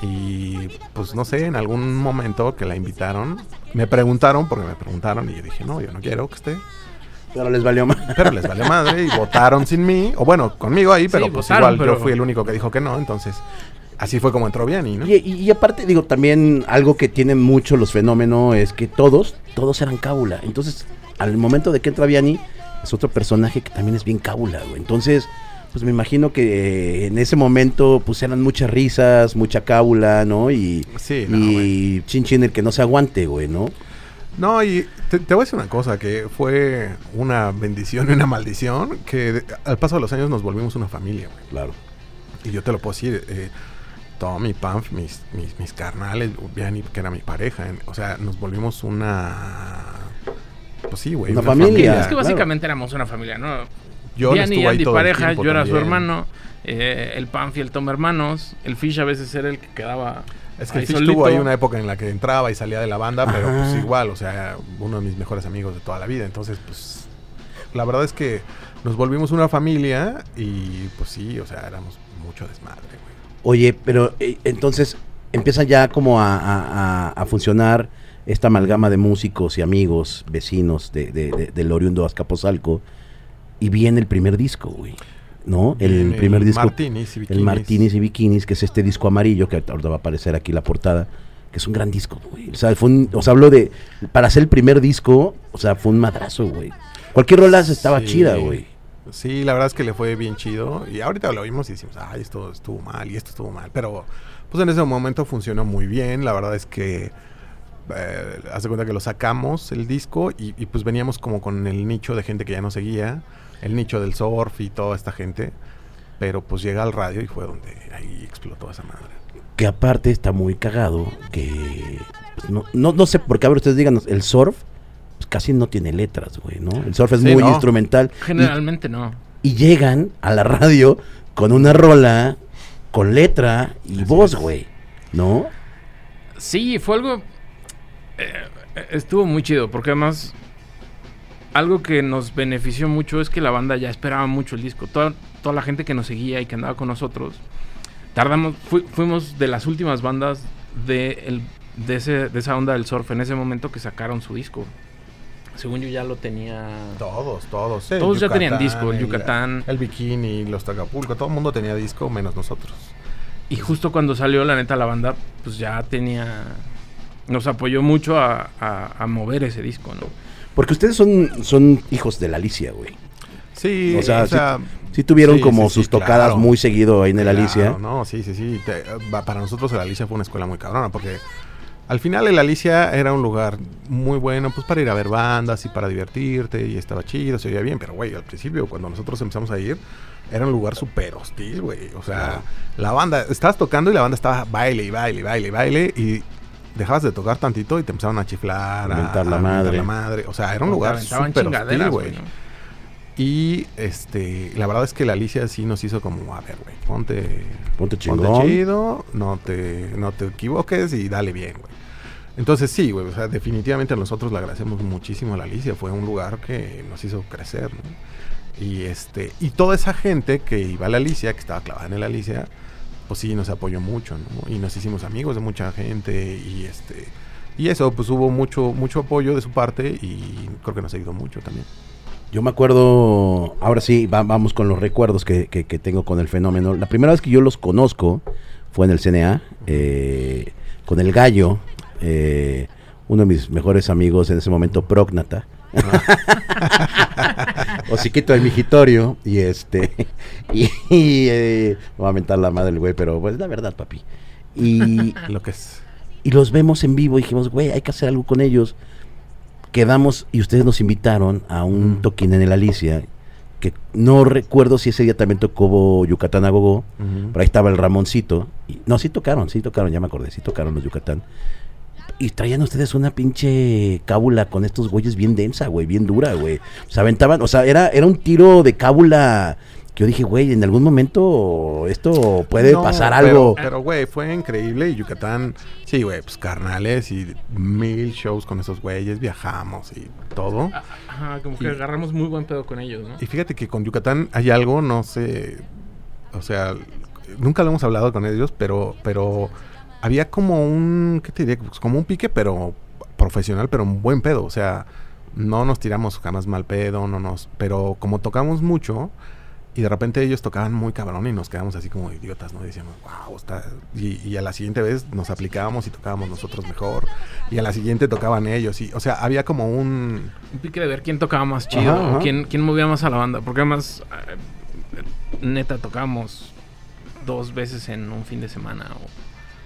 Speaker 3: Y pues no sé, en algún momento que la invitaron, me preguntaron, porque me preguntaron, y yo dije, no, yo no quiero que esté.
Speaker 1: Pero les valió más.
Speaker 3: Pero les valió madre y votaron sin mí, o bueno, conmigo ahí, pero
Speaker 2: Sí,
Speaker 3: pues
Speaker 2: votaron,
Speaker 3: igual
Speaker 2: pero-
Speaker 3: yo fui el único que dijo que no, entonces así fue como entró Vianney, ¿no?
Speaker 1: Y, y- y aparte, digo, también algo que tienen mucho los fenómenos es que todos, todos eran cábula. Entonces, al momento de que entra Vianney, es otro personaje que también es bien cábula, güey. Entonces, pues me imagino que eh, en ese momento, pues eran muchas risas, mucha cábula, ¿no? Y,
Speaker 3: Sí, no,
Speaker 1: y chin chin el que no se aguante, güey, ¿no?
Speaker 3: No, y te, te voy a decir una cosa, que fue una bendición y una maldición, que de- al paso de los años nos volvimos una familia, güey.
Speaker 1: Claro.
Speaker 3: Y yo te lo puedo decir, eh, Tom y Pamf, mis, mis, mis carnales, Vianney, que era mi pareja, en- o sea, nos volvimos una... Pues sí, güey.
Speaker 1: Una familia.
Speaker 2: es que
Speaker 1: claro.
Speaker 2: básicamente éramos una familia, ¿no?
Speaker 3: Yo
Speaker 2: Vianney y
Speaker 3: estuve ahí
Speaker 2: Andy pareja,
Speaker 3: tiempo
Speaker 2: yo era su hermano, eh, el Panfi y el Tom hermanos, el Fish a veces era el que quedaba
Speaker 3: Es que
Speaker 2: ahí
Speaker 3: el Fish
Speaker 2: solito.
Speaker 3: tuvo ahí una época en la que entraba y salía de la banda, pero
Speaker 1: Ajá.
Speaker 3: pues igual, o sea, uno de mis mejores amigos de toda la vida. Entonces, pues, la verdad es que nos volvimos una familia y pues sí, o sea, éramos mucho desmadre, güey.
Speaker 1: Oye, pero eh, entonces empieza ya como a, a- a- a funcionar esta amalgama de músicos y amigos, vecinos de, de- de- del oriundo Azcapotzalco y viene el primer disco, güey. ¿No? El, primer disco.
Speaker 3: Martinis y
Speaker 1: El
Speaker 3: Bikinis.
Speaker 1: Martinis y Bikinis, que es este disco amarillo, que ahorita va a aparecer aquí la portada, que es un gran disco, güey. O sea, fue un- o sea, hablo de, para hacer el primer disco, o sea, fue un madrazo, güey. Cualquier rola estaba
Speaker 3: Sí.
Speaker 1: chida, güey.
Speaker 3: Sí, la verdad es que le fue bien chido. Y ahorita lo vimos y decimos, ay, esto estuvo mal y esto estuvo mal. Pero pues en ese momento funcionó muy bien. La verdad es que eh, hace cuenta que lo sacamos el disco y, y, pues veníamos como con el nicho de gente que ya no seguía. El nicho del surf y toda esta gente. Pero pues llega al radio y fue donde ahí explotó esa madre.
Speaker 1: Que aparte está muy cagado, que pues, no, no, no sé por qué, a ver, ustedes digan, el surf pues, casi no tiene letras, güey, ¿no? El surf es
Speaker 3: Sí,
Speaker 1: muy
Speaker 3: no.
Speaker 1: instrumental. y-
Speaker 2: Generalmente no.
Speaker 1: y llegan a la radio con una rola, con letra y voz, güey. ¿No?
Speaker 2: Sí, fue algo. eh, estuvo muy chido, porque además. Algo que nos benefició mucho es que la banda ya esperaba mucho el disco. Toda, toda la gente que nos seguía y que andaba con nosotros. Tardamos. fui- fuimos de las últimas bandas de, el- de, ese, de esa onda del surf en ese momento que sacaron su disco. Según yo ya lo tenía.
Speaker 3: Todos, todos. El
Speaker 2: Todos ya tenían disco, el Yucatán.
Speaker 3: El Bikini, los Tagapulco, todo el mundo tenía disco menos nosotros.
Speaker 2: Y justo cuando salió, la neta, la banda, pues ya tenía. Nos apoyó mucho a, a- a mover ese disco, ¿no?
Speaker 1: Porque ustedes son, son hijos de la Alicia, güey.
Speaker 3: Sí,
Speaker 1: O sea,
Speaker 3: o sea,
Speaker 1: Sí tuvieron
Speaker 3: sí,
Speaker 1: como
Speaker 3: sí,
Speaker 1: sus tocadas
Speaker 3: claro.
Speaker 1: muy seguido ahí en el
Speaker 3: Claro,
Speaker 1: Alicia.
Speaker 3: No, sí, sí, sí. Te- para nosotros el Alicia fue una escuela muy cabrona porque al final el Alicia era un lugar muy bueno pues para ir a ver bandas y para divertirte y estaba chido, se oía bien, pero güey, al principio cuando nosotros empezamos a ir era un lugar súper hostil, güey. O sea,
Speaker 1: Claro.
Speaker 3: la banda, estabas tocando y la banda estaba baile y baile y baile y baile y dejabas de tocar tantito y te empezaban a chiflar,
Speaker 1: A mentar la
Speaker 3: a
Speaker 1: madre.
Speaker 3: la madre. O sea, era un lugar súper hostil,
Speaker 2: chingaderas,
Speaker 3: güey.
Speaker 2: ¿no?
Speaker 3: Y este, la verdad es que la Alicia sí nos hizo como, a ver, güey, ponte,
Speaker 1: Ponte
Speaker 3: chido, no te, no te equivoques y dale bien, güey. Entonces sí, güey, o sea, definitivamente nosotros le agradecemos muchísimo a la Alicia, fue un lugar que nos hizo crecer, ¿no? Y este, y toda esa gente que iba a la Alicia, que estaba clavada en la Alicia, pues sí nos apoyó mucho. Y nos hicimos amigos de mucha gente y este, y eso, pues hubo mucho, mucho apoyo de su parte y creo que nos ayudó mucho también.
Speaker 1: Yo me acuerdo, ahora sí, va- vamos con los recuerdos que, que- tengo con el fenómeno. La primera vez que yo los conozco fue en el CNA, eh, con el gallo, eh, uno de mis mejores amigos en ese momento, Prógnata. o Siquito del Mijitorio, y este, y, y, eh, va a mentar la madre el güey, pero pues la verdad, papi. Y,
Speaker 3: Lo que es.
Speaker 1: y los vemos en vivo y dijimos, güey, hay que hacer algo con ellos. Quedamos y ustedes nos invitaron a un
Speaker 3: Mm.
Speaker 1: toquín en el Alicia, que no recuerdo si ese día también tocó Yucatán a Gogo, pero ahí estaba el Ramoncito. Y, no, sí tocaron, sí tocaron, ya me acordé, sí tocaron los Yucatán. Y traían ustedes una pinche cábula con estos güeyes bien densa, güey, bien dura, güey. Se aventaban, o sea, era, era un tiro de cábula que yo dije, güey, en algún momento esto puede
Speaker 3: No,
Speaker 1: pasar algo.
Speaker 3: Pero, güey, fue increíble. Y Yucatán, sí, güey, pues carnales y mil shows con esos güeyes. Viajamos y todo.
Speaker 2: Ajá, como que
Speaker 3: Y-
Speaker 2: agarramos muy buen pedo con ellos, ¿no?
Speaker 3: Y fíjate que con Yucatán hay algo, no sé. O sea, nunca lo hemos hablado con ellos, pero, pero había como un, ¿qué te diría? Pues como un pique, pero profesional, pero un buen pedo. O sea, no nos tiramos jamás mal pedo, no nos. Pero como tocamos mucho. Y de repente ellos tocaban muy cabrón y nos quedamos así como idiotas, ¿no? Y decíamos, wow, está... Y, y a la siguiente vez nos aplicábamos y tocábamos nosotros mejor. Y a la siguiente tocaban ellos. Y, o sea, había como un...
Speaker 2: Un pique de ver quién tocaba más chido,
Speaker 1: Ajá,
Speaker 2: o
Speaker 1: ajá.
Speaker 2: quién, quién movía más a la banda. Porque además, eh, neta, tocamos dos veces en un fin de semana. O,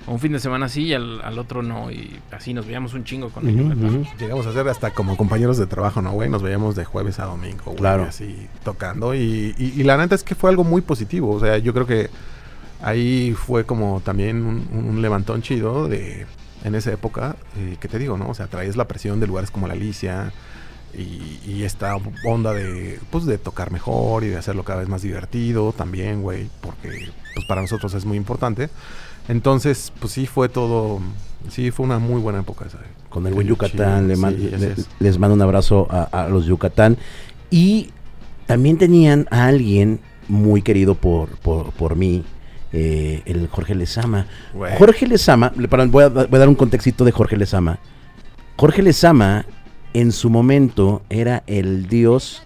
Speaker 2: un fin de semana sí y al, al otro no. Y así nos veíamos un chingo con
Speaker 1: Ujú,
Speaker 2: ellos. neta.
Speaker 1: ujú.
Speaker 3: Llegamos a ser hasta como compañeros de trabajo, ¿no, güey? Nos veíamos de jueves a domingo, güey.
Speaker 1: Claro.
Speaker 3: Así tocando. Y, y- y la neta es que fue algo muy positivo. O sea, yo creo que ahí fue como también un, un levantón chido de en esa época. Eh, ¿Qué te digo, no? O sea, traes la presión de lugares como la Alicia. Y, y esta onda de, pues, de tocar mejor y de hacerlo cada vez más divertido también, güey. Porque, pues, para nosotros es muy importante. Entonces, pues sí fue todo... Sí, fue una muy buena época esa.
Speaker 1: con el buen Yucatán. le man-
Speaker 3: sí, así
Speaker 1: le-
Speaker 3: es.
Speaker 1: les mando un abrazo a, a los Yucatán. Y también tenían a alguien muy querido por, por, por mí, eh, el Jorge Lezama. Jorge Lezama, para- voy, a, voy a dar un contextito de Jorge Lezama. Jorge Lezama, en su momento, era el dios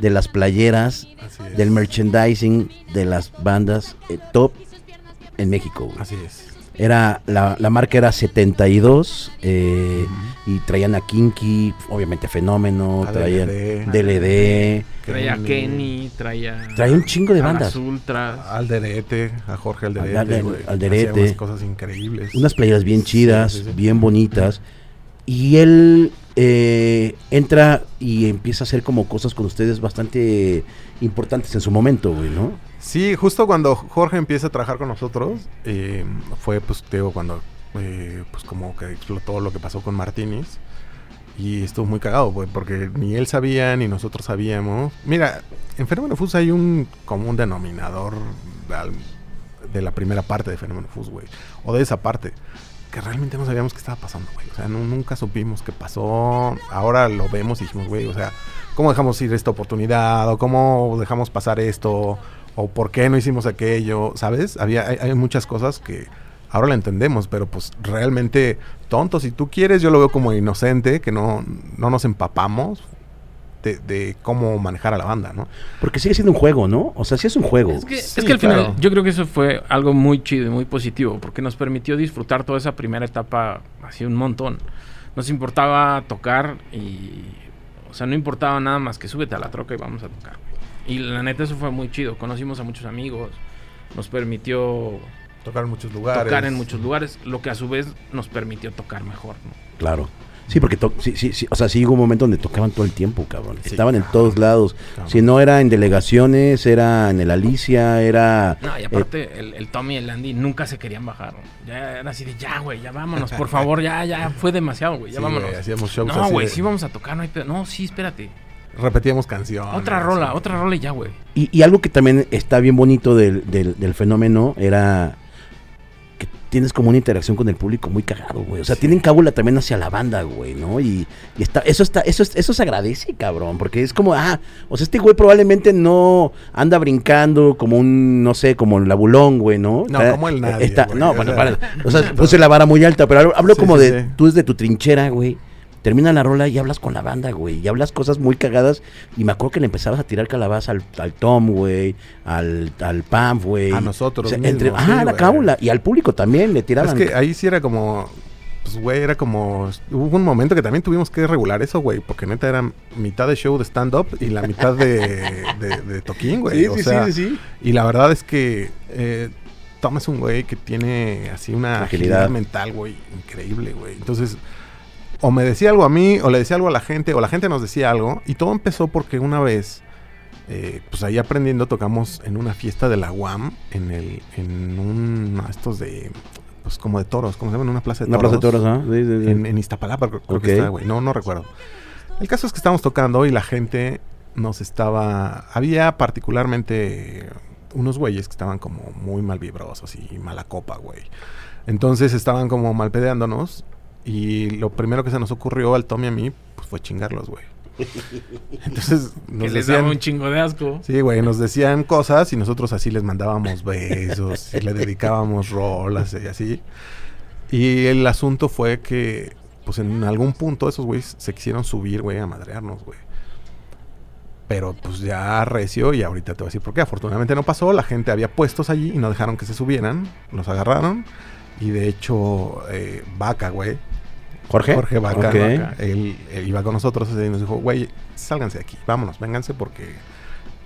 Speaker 1: de las playeras, del merchandising de las bandas eh, top en México. güey.
Speaker 3: Así es.
Speaker 1: Era, la, la marca era 72 eh, y traían a Kinky, obviamente Fenómeno,
Speaker 3: A
Speaker 1: traían
Speaker 3: DLD.
Speaker 1: DLD,
Speaker 2: Traía a Kenny, traía.
Speaker 1: traía un chingo de
Speaker 2: a
Speaker 1: bandas.
Speaker 2: las Ultras.
Speaker 3: Alderete, a Jorge Alderete. Hacía unas cosas increíbles.
Speaker 1: Unas playeras bien
Speaker 3: Sí,
Speaker 1: chidas,
Speaker 3: sí, sí.
Speaker 1: bien bonitas. Y él eh, entra y empieza a hacer como cosas con ustedes bastante importantes en su momento, güey, ¿no?
Speaker 3: Sí, justo cuando Jorge empieza a trabajar con nosotros, eh, fue pues, te digo, cuando eh, pues como que explotó lo que pasó con Martínez. Y estuvo muy cagado, güey, porque ni él sabía ni nosotros sabíamos. Mira, en Fenómeno Fus hay un común denominador de la primera parte de Fenómeno Fus, güey. O de esa parte. Que realmente no sabíamos qué estaba pasando, güey. O sea, nunca supimos qué pasó. Ahora lo vemos y dijimos, güey, o sea, ¿cómo dejamos ir esta oportunidad? ¿O cómo dejamos pasar esto? ¿O por qué no hicimos aquello? ¿Sabes? Había, hay, hay muchas cosas que ahora la entendemos, pero pues realmente tonto. Si tú quieres, yo lo veo como inocente, que no, no nos empapamos de, de cómo manejar a la banda, ¿no?
Speaker 1: Porque sigue siendo un juego, ¿no? O sea, sí es un juego.
Speaker 2: Es que,
Speaker 3: Sí,
Speaker 2: es que al final yo creo que eso fue algo muy chido y muy positivo porque nos permitió disfrutar toda esa primera etapa así un montón. Nos importaba tocar y... O sea, no importaba nada más que súbete a la troca y vamos a tocar. Y la neta eso fue muy chido. Conocimos a muchos amigos. Nos permitió
Speaker 3: Tocar en muchos lugares.
Speaker 2: tocar en muchos lugares, lo que a su vez nos permitió tocar mejor. ¿no?
Speaker 1: Claro. Sí, porque to- sí, sí, sí, o sea, sí hubo un momento donde tocaban todo el tiempo, cabrón.
Speaker 3: Sí,
Speaker 1: Estaban en todos lados.
Speaker 3: Cabrón.
Speaker 1: Si no era en delegaciones, era en el Alicia, era...
Speaker 2: No, y
Speaker 1: eh,
Speaker 2: aparte el, el Tommy y el Andy nunca se querían bajar. ¿no? Ya era así de, ya, güey, ya vámonos, por favor, ya, ya, fue demasiado, güey, ya
Speaker 3: Sí,
Speaker 2: vámonos.
Speaker 3: hacíamos shows
Speaker 2: No, güey,
Speaker 3: de-
Speaker 2: sí vamos a tocar, no hay pedo. No, sí, espérate.
Speaker 3: Repetíamos canciones.
Speaker 2: otra rola,
Speaker 3: sí.
Speaker 2: otra rola y ya, güey.
Speaker 1: y, y algo que también está bien bonito del, del- del fenómeno era que tienes como una interacción con el público muy cagado, güey. O sea, tienen cábula también hacia la banda, güey, ¿no? Y, y está, eso está, eso, es- eso se agradece, cabrón, porque es como, ah, o sea, este güey probablemente no anda brincando como un, no sé, como el labulón, güey, ¿no?
Speaker 3: No,
Speaker 1: Está-
Speaker 3: como el nadie,
Speaker 1: está-
Speaker 3: güey,
Speaker 1: no,
Speaker 3: o
Speaker 1: bueno,
Speaker 3: sea.
Speaker 1: para, o sea, puse la vara muy alta, pero hablo, hablo
Speaker 3: Sí,
Speaker 1: como
Speaker 3: sí,
Speaker 1: de,
Speaker 3: sí.
Speaker 1: tú desde tu trinchera, güey. Termina la rola y hablas con la banda, güey. Y hablas cosas muy cagadas. Y me acuerdo que le empezabas a tirar calabaza al, al Tom, güey. Al, al Pam, güey.
Speaker 3: A nosotros
Speaker 1: entre,
Speaker 3: mismos,
Speaker 1: ajá,
Speaker 3: sí,
Speaker 1: la cábula. Y al público también le tiraban.
Speaker 3: Es que ahí sí era como. Pues, güey, era como. Hubo un momento que también tuvimos que regular eso, güey. Porque neta era mitad de show de stand-up y la mitad de, de, de toquín, güey.
Speaker 1: Sí,
Speaker 3: o
Speaker 1: sí,
Speaker 3: sea,
Speaker 1: sí, sí, sí.
Speaker 3: Y la verdad es que. Eh, Tom es un güey que tiene así una
Speaker 1: Agilidad.
Speaker 3: agilidad mental, güey, increíble, güey. Entonces, o me decía algo a mí, o le decía algo a la gente, o la gente nos decía algo. Y todo empezó porque una vez, eh, pues ahí aprendiendo, tocamos en una fiesta de la UAM, en el, en un, estos de, pues como de toros, ¿cómo se llama? En una plaza de
Speaker 1: Una
Speaker 3: toros.
Speaker 1: plaza de toros, ¿ah? Sí, sí, sí.
Speaker 3: En, en Iztapalapa, creo, que está, güey. No, no recuerdo. El caso es que estábamos tocando y la gente nos estaba. Había particularmente unos güeyes que estaban como muy mal vibrosos y mala copa, güey. Entonces estaban como mal pedeándonos. Y lo primero que se nos ocurrió al Tommy y a mí, pues fue chingarlos, güey. Entonces
Speaker 2: Que
Speaker 3: nos
Speaker 2: les daba
Speaker 3: decían.
Speaker 2: un chingo de asco.
Speaker 3: Sí, güey, nos decían cosas y nosotros así les mandábamos besos y le dedicábamos rolas y así. Y el asunto fue que, pues en algún punto esos güeyes se quisieron subir, güey, a madrearnos, güey. Pero pues ya recio y ahorita te voy a decir por qué. Afortunadamente no pasó, la gente había puestos allí y no dejaron que se subieran, los agarraron. Y de hecho, eh, Vaca, güey,
Speaker 1: Jorge.
Speaker 3: Jorge Vaca,
Speaker 1: Ok.
Speaker 3: él, él iba con nosotros y nos dijo, güey, sálganse de aquí, vámonos, vénganse porque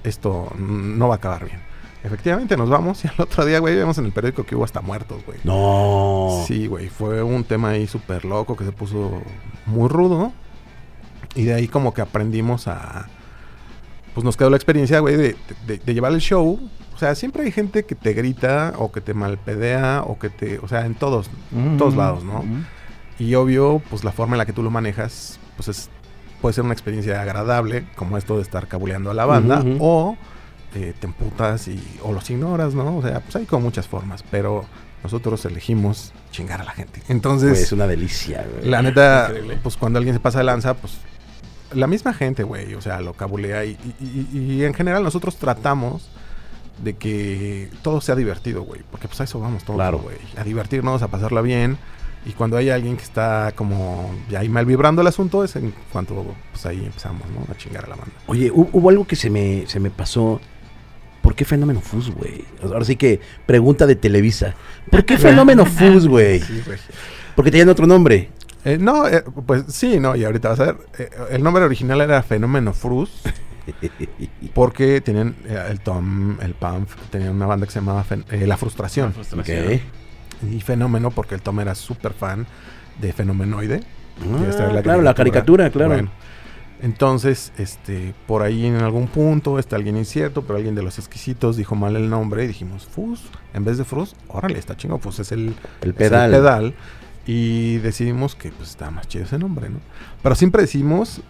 Speaker 3: esto no va a acabar bien. Efectivamente nos vamos y al otro día, güey, vemos en el periódico que hubo hasta muertos, güey.
Speaker 1: No.
Speaker 3: Sí, güey, fue un tema ahí súper loco que se puso muy rudo. Y de ahí como que aprendimos a... Pues nos quedó la experiencia, güey, de, de- de llevar el show. O sea, siempre hay gente que te grita o que te malpedea o que te... O sea, en todos,
Speaker 1: Mm,
Speaker 3: todos lados, ¿no?
Speaker 1: mm.
Speaker 3: Y obvio, pues la forma en la que tú lo manejas, pues es, puede ser una experiencia agradable, como esto de estar cabuleando a la banda, o eh, te emputas y, o los ignoras, ¿no? O sea, pues hay como muchas formas, pero nosotros elegimos chingar a la gente. Entonces,
Speaker 1: es una delicia, güey.
Speaker 3: la neta,
Speaker 2: Increíble.
Speaker 3: pues cuando alguien se pasa de lanza, pues la misma gente, güey, o sea, lo cabulea y, y- y- y en general nosotros tratamos de que todo sea divertido, güey, porque pues a eso vamos todos,
Speaker 1: Claro.
Speaker 3: güey, a divertirnos, a pasarla bien. Y cuando hay alguien que está como ya ahí mal vibrando el asunto, es en cuanto pues ahí empezamos, ¿no? A chingar a la banda.
Speaker 1: Oye, hu- hubo algo que se me, se me pasó. ¿Por qué Fenómeno Fus, güey? Ahora sí que pregunta de Televisa. ¿Por qué Fenómeno Fus, güey?
Speaker 3: Sí, güey.
Speaker 1: Porque tenían otro nombre.
Speaker 3: Eh, no, eh, pues sí, no, y ahorita vas a ver. eh, el nombre original era Fenómeno Frus. Porque tenían eh, el Tom, el Pamf, tenían una banda que se llamaba Fen- eh, La Frustración.
Speaker 2: La frustración.
Speaker 1: Ok.
Speaker 3: Y Fenómeno porque el Tom era súper fan de Fenomenoide.
Speaker 1: Ah, claro, la caricatura, claro.
Speaker 3: Bueno, entonces, este, por ahí en algún punto está alguien incierto, pero alguien de los exquisitos dijo mal el nombre y dijimos Fus, en vez de Frus, órale, está chingo, pues es el,
Speaker 1: El
Speaker 3: es
Speaker 1: pedal.
Speaker 3: Y decidimos que pues está más chido ese nombre, ¿no? Pero siempre decimos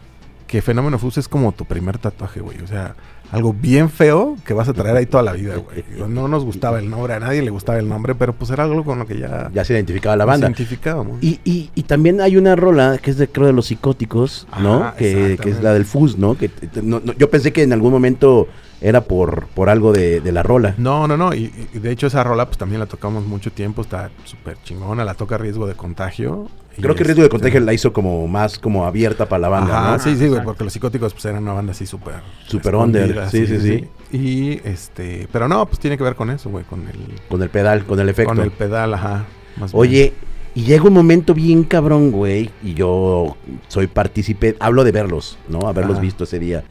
Speaker 3: que Fenómeno Fus es como tu primer tatuaje, güey. O sea, algo bien feo que vas a traer ahí toda la vida, güey. No nos gustaba el nombre, a nadie le gustaba el nombre, pero pues era algo con lo que ya,
Speaker 1: Ya se identificaba la banda.
Speaker 3: identificábamos.
Speaker 1: Y, y, y también hay una rola que es de creo de los psicóticos, ¿no?
Speaker 3: Ajá,
Speaker 1: que, que es la del Fus, ¿no? Que no- no, yo pensé que en algún momento era por, por algo de, de la rola.
Speaker 3: No, no, no. Y, y de hecho esa rola pues también la tocamos mucho tiempo. Está súper chingona. La toca Riesgo de Contagio.
Speaker 1: Creo que Riesgo de
Speaker 3: este-
Speaker 1: Contagio la hizo como más como abierta para la banda,
Speaker 3: Ajá,
Speaker 1: ¿no?
Speaker 3: sí, sí, güey, porque los psicóticos pues eran una banda así súper...
Speaker 1: Super under, sí, sí, sí.
Speaker 3: Y este... Pero no, pues tiene que ver con eso, güey, con el...
Speaker 1: Con el pedal, con el efecto.
Speaker 3: Con el pedal, ajá. más bien.
Speaker 1: Oye, y llega un momento bien cabrón, güey, y yo soy partícipe, hablo de verlos, ¿no? Haberlos
Speaker 3: Ajá.
Speaker 1: visto ese día.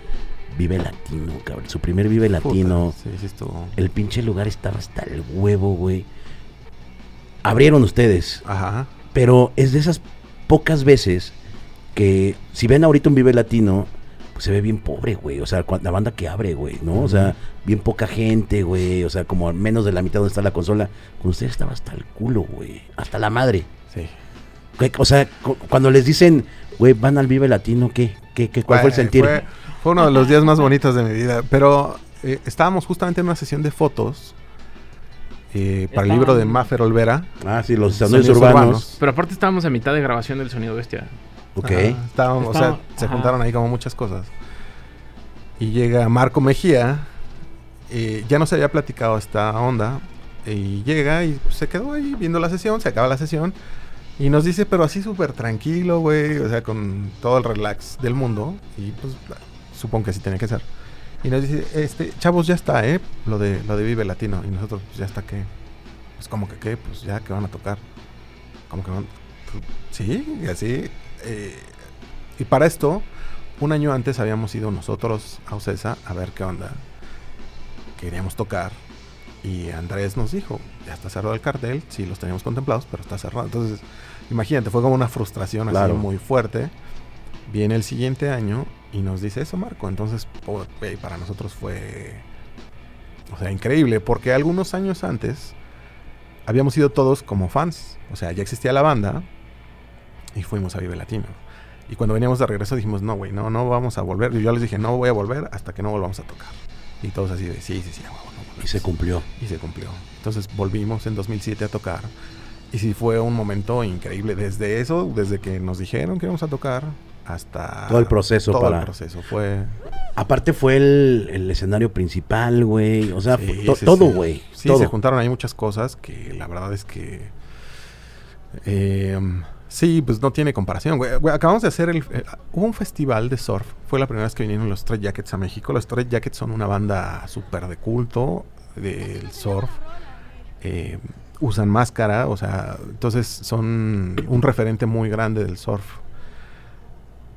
Speaker 1: Vive Latino, cabrón. Su primer Vive
Speaker 3: Puta,
Speaker 1: Latino.
Speaker 3: Sí, sí.
Speaker 1: El pinche lugar estaba hasta el huevo, güey. Abrieron ustedes,
Speaker 3: Ajá.
Speaker 1: pero es de esas pocas veces que si ven ahorita un Vive Latino, pues se ve bien pobre, güey. O sea, la banda que abre, güey, ¿no? O sea, bien poca gente, güey. O sea, como menos de la mitad donde está la consola. Con ustedes estaba hasta el culo, güey. Hasta la madre.
Speaker 3: Sí.
Speaker 1: ¿Qué- O sea, cu- cuando les dicen, güey, van al Vive Latino, ¿qué? ¿Qué, qué cuál fue el sentir?
Speaker 3: Fue, fue uno de los días más bonitos de mi vida. Pero eh, estábamos justamente en una sesión de fotos eh, para el libro de Maffer Olvera.
Speaker 1: Ah, sí, los
Speaker 3: Sonidos
Speaker 1: urbanos.
Speaker 3: urbanos.
Speaker 2: Pero aparte estábamos a mitad de grabación del sonido bestia.
Speaker 1: Ok.
Speaker 3: Ajá, estábamos, o sea, se juntaron ahí como muchas cosas. Y llega Marco Mejía. eh, ya no se había platicado esta onda. Y llega y se quedó ahí viendo la sesión. Se acaba la sesión. Y nos dice, pero así súper tranquilo, güey. O sea, con todo el relax del mundo. Y pues supongo que así tenía que ser. Y nos dice, este, chavos, ya está, ¿eh? Lo de, lo de Vive Latino. Y nosotros, pues ya está, ¿qué? Pues como que, ¿qué? Pues ya, que van a tocar? Como que van... pues, Sí, y así. eh, y para esto, un año antes habíamos ido nosotros a Ocesa a ver qué onda. Queríamos tocar. Y Andrés nos dijo, ya está cerrado el cartel, sí los teníamos contemplados, pero está cerrado. Entonces, imagínate, fue como una frustración
Speaker 1: Claro.
Speaker 3: así muy fuerte. Viene el siguiente año y nos dice eso, Marco. Entonces, para nosotros fue, o sea, increíble, porque algunos años antes habíamos ido todos como fans. O sea, ya existía la banda y fuimos a Vive Latino. Y cuando veníamos de regreso dijimos, no, güey, no, no vamos a volver. Y yo les dije, no voy a volver hasta que no volvamos a tocar. Y todos así de, sí, sí, sí, a huevo, no
Speaker 1: Y
Speaker 3: volvemos".
Speaker 1: se cumplió.
Speaker 3: Y se cumplió. Entonces volvimos en 2007 a tocar. Y sí fue un momento increíble. Desde eso, desde que nos dijeron que íbamos a tocar, hasta...
Speaker 1: Todo el proceso
Speaker 3: Todo
Speaker 1: para-
Speaker 3: el proceso. Fue...
Speaker 1: Aparte fue el, el escenario principal, güey. O sea,
Speaker 3: Sí,
Speaker 1: fue to-
Speaker 3: sí,
Speaker 1: todo, güey.
Speaker 3: Sí,
Speaker 1: todo.
Speaker 3: se juntaron ahí muchas cosas que la verdad es que... eh, sí, pues no tiene comparación. güey. Güey, acabamos de hacer el... eh, hubo un festival de surf. Fue la primera vez que vinieron los Straight Jackets a México. Los Straight Jackets son una banda súper de culto del surf. Eh, usan máscara, o sea, entonces son un referente muy grande del surf.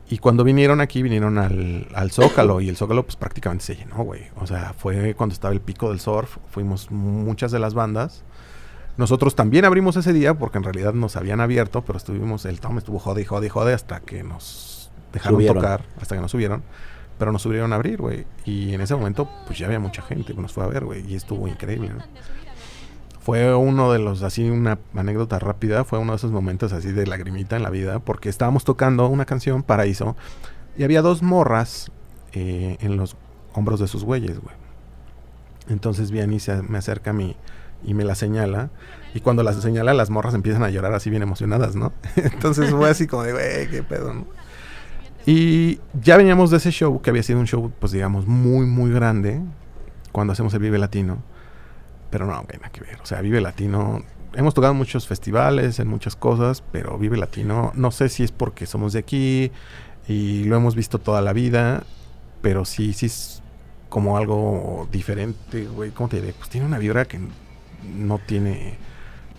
Speaker 3: Y cuando vinieron aquí, vinieron al, al Zócalo. Y el Zócalo, pues prácticamente se llenó, güey. O sea, fue cuando estaba el pico del surf. Fuimos muchas de las bandas. Nosotros también abrimos ese día porque en realidad nos habían abierto, pero estuvimos, el Tom estuvo jode y jode y jode hasta que nos dejaron
Speaker 1: Subieron.
Speaker 3: tocar, hasta que nos subieron. Pero nos subieron a abrir, güey. Y en ese momento, pues ya había mucha gente que nos fue a ver, güey. Y estuvo increíble, ¿no? Fue uno de los, así una anécdota rápida, fue uno de esos momentos así de lagrimita en la vida, porque estábamos tocando una canción, Paraíso, y había dos morras eh, en los hombros de sus güeyes, güey. Entonces viene y se me acerca a mí y me la señala, y cuando la señala las morras empiezan a llorar así bien emocionadas, ¿no? Entonces fue así como de, güey, qué pedo, ¿no? Y ya veníamos de ese show, que había sido un show, pues digamos, muy, muy grande, cuando hacemos el Vive Latino. Pero no, güey, nada que ver. O sea, Vive Latino. Hemos tocado en muchos festivales, en muchas cosas, pero Vive Latino, no sé si es porque somos de aquí y lo hemos visto toda la vida, pero sí, sí es como algo diferente, güey. ¿Cómo te diré? Pues tiene una vibra que no tiene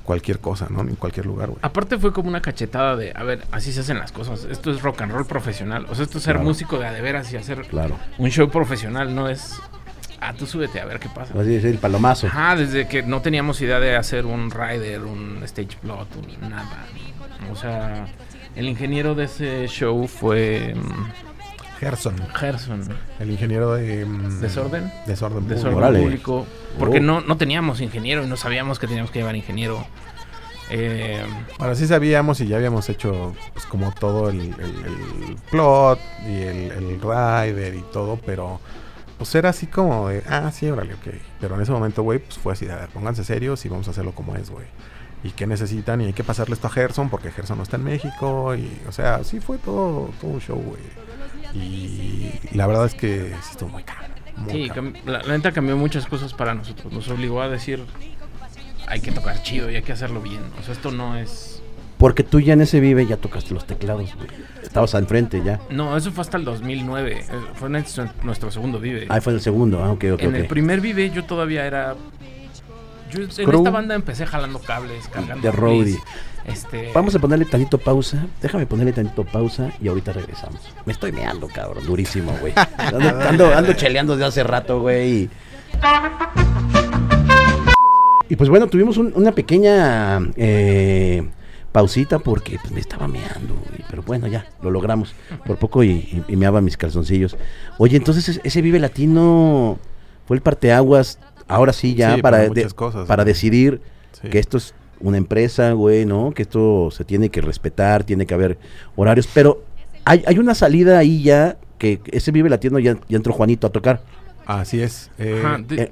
Speaker 3: cualquier cosa, ¿no? En cualquier lugar, güey.
Speaker 2: Aparte fue como una cachetada de, a ver, así se hacen las cosas. Esto es rock and roll profesional. O sea, esto es ser
Speaker 1: Claro.
Speaker 2: músico de a de veras y hacer
Speaker 1: Claro.
Speaker 2: un show profesional, no es... Ah, tú súbete a ver qué pasa.
Speaker 1: Así es el palomazo.
Speaker 2: Ajá, desde que no teníamos idea de hacer un rider, un stage plot, un nada. O sea, El ingeniero de ese show fue mm,
Speaker 3: Gerson,
Speaker 2: Gerson.
Speaker 3: el ingeniero de... mm,
Speaker 2: ¿Desorden?
Speaker 3: Desorden.
Speaker 2: Desorden
Speaker 3: público.
Speaker 2: Porque
Speaker 1: Oh.
Speaker 2: no, no teníamos ingeniero y no sabíamos que teníamos que llevar ingeniero. Eh,
Speaker 3: Bueno, sí sabíamos y ya habíamos hecho pues, como todo el, el- el plot y el, el rider y todo, pero pues era así como de, ah, sí, órale, ok. Pero en ese momento, güey, pues fue así, de, a ver, pónganse serios y vamos a hacerlo como es, güey. Y qué necesitan y hay que pasarle esto a Gerson porque Gerson no está en México y, o sea, sí fue todo, todo un show, güey. Y la verdad es que sí estuvo muy caro. muy
Speaker 2: sí,
Speaker 3: caro.
Speaker 2: la neta cambió muchas cosas para nosotros. Nos obligó a decir, hay que tocar chido y hay que hacerlo bien. O sea, esto no es...
Speaker 1: Porque tú ya en ese vive ya tocaste los teclados, güey. Estabas al frente ya.
Speaker 2: No, eso fue hasta el 2009. eh, Fue nuestro, nuestro segundo Vive.
Speaker 1: Ah, fue el segundo. Ah, ok, ok,
Speaker 2: en el primer Vive yo todavía era... Yo en esta banda empecé jalando cables, cargando
Speaker 1: De roadie.
Speaker 2: Este,
Speaker 1: Vamos a ponerle tantito pausa. Déjame ponerle tantito pausa y ahorita regresamos. Me estoy meando, cabrón. Durísimo, güey. Ando, ando, ando cheleando desde hace rato, güey. Y... y pues bueno, tuvimos un- una pequeña eh, pausita porque pues, me estaba meando, güey. Pero bueno, ya, lo logramos. Por poco y, y, y meaba mis calzoncillos. Oye, entonces ese- Vive Latino fue el parteaguas. Ahora sí, ya
Speaker 3: Sí,
Speaker 1: para,
Speaker 3: para
Speaker 1: de-
Speaker 3: muchas cosas,
Speaker 1: para
Speaker 3: ¿no?
Speaker 1: decidir
Speaker 3: Sí.
Speaker 1: que esto es una empresa, güey, ¿no? Que esto se tiene que respetar, tiene que haber horarios, pero hay, hay una salida ahí ya, que ese Vive Latino ya, ya entró Juanito a tocar,
Speaker 3: Así es. eh,
Speaker 2: ajá, de-
Speaker 1: eh,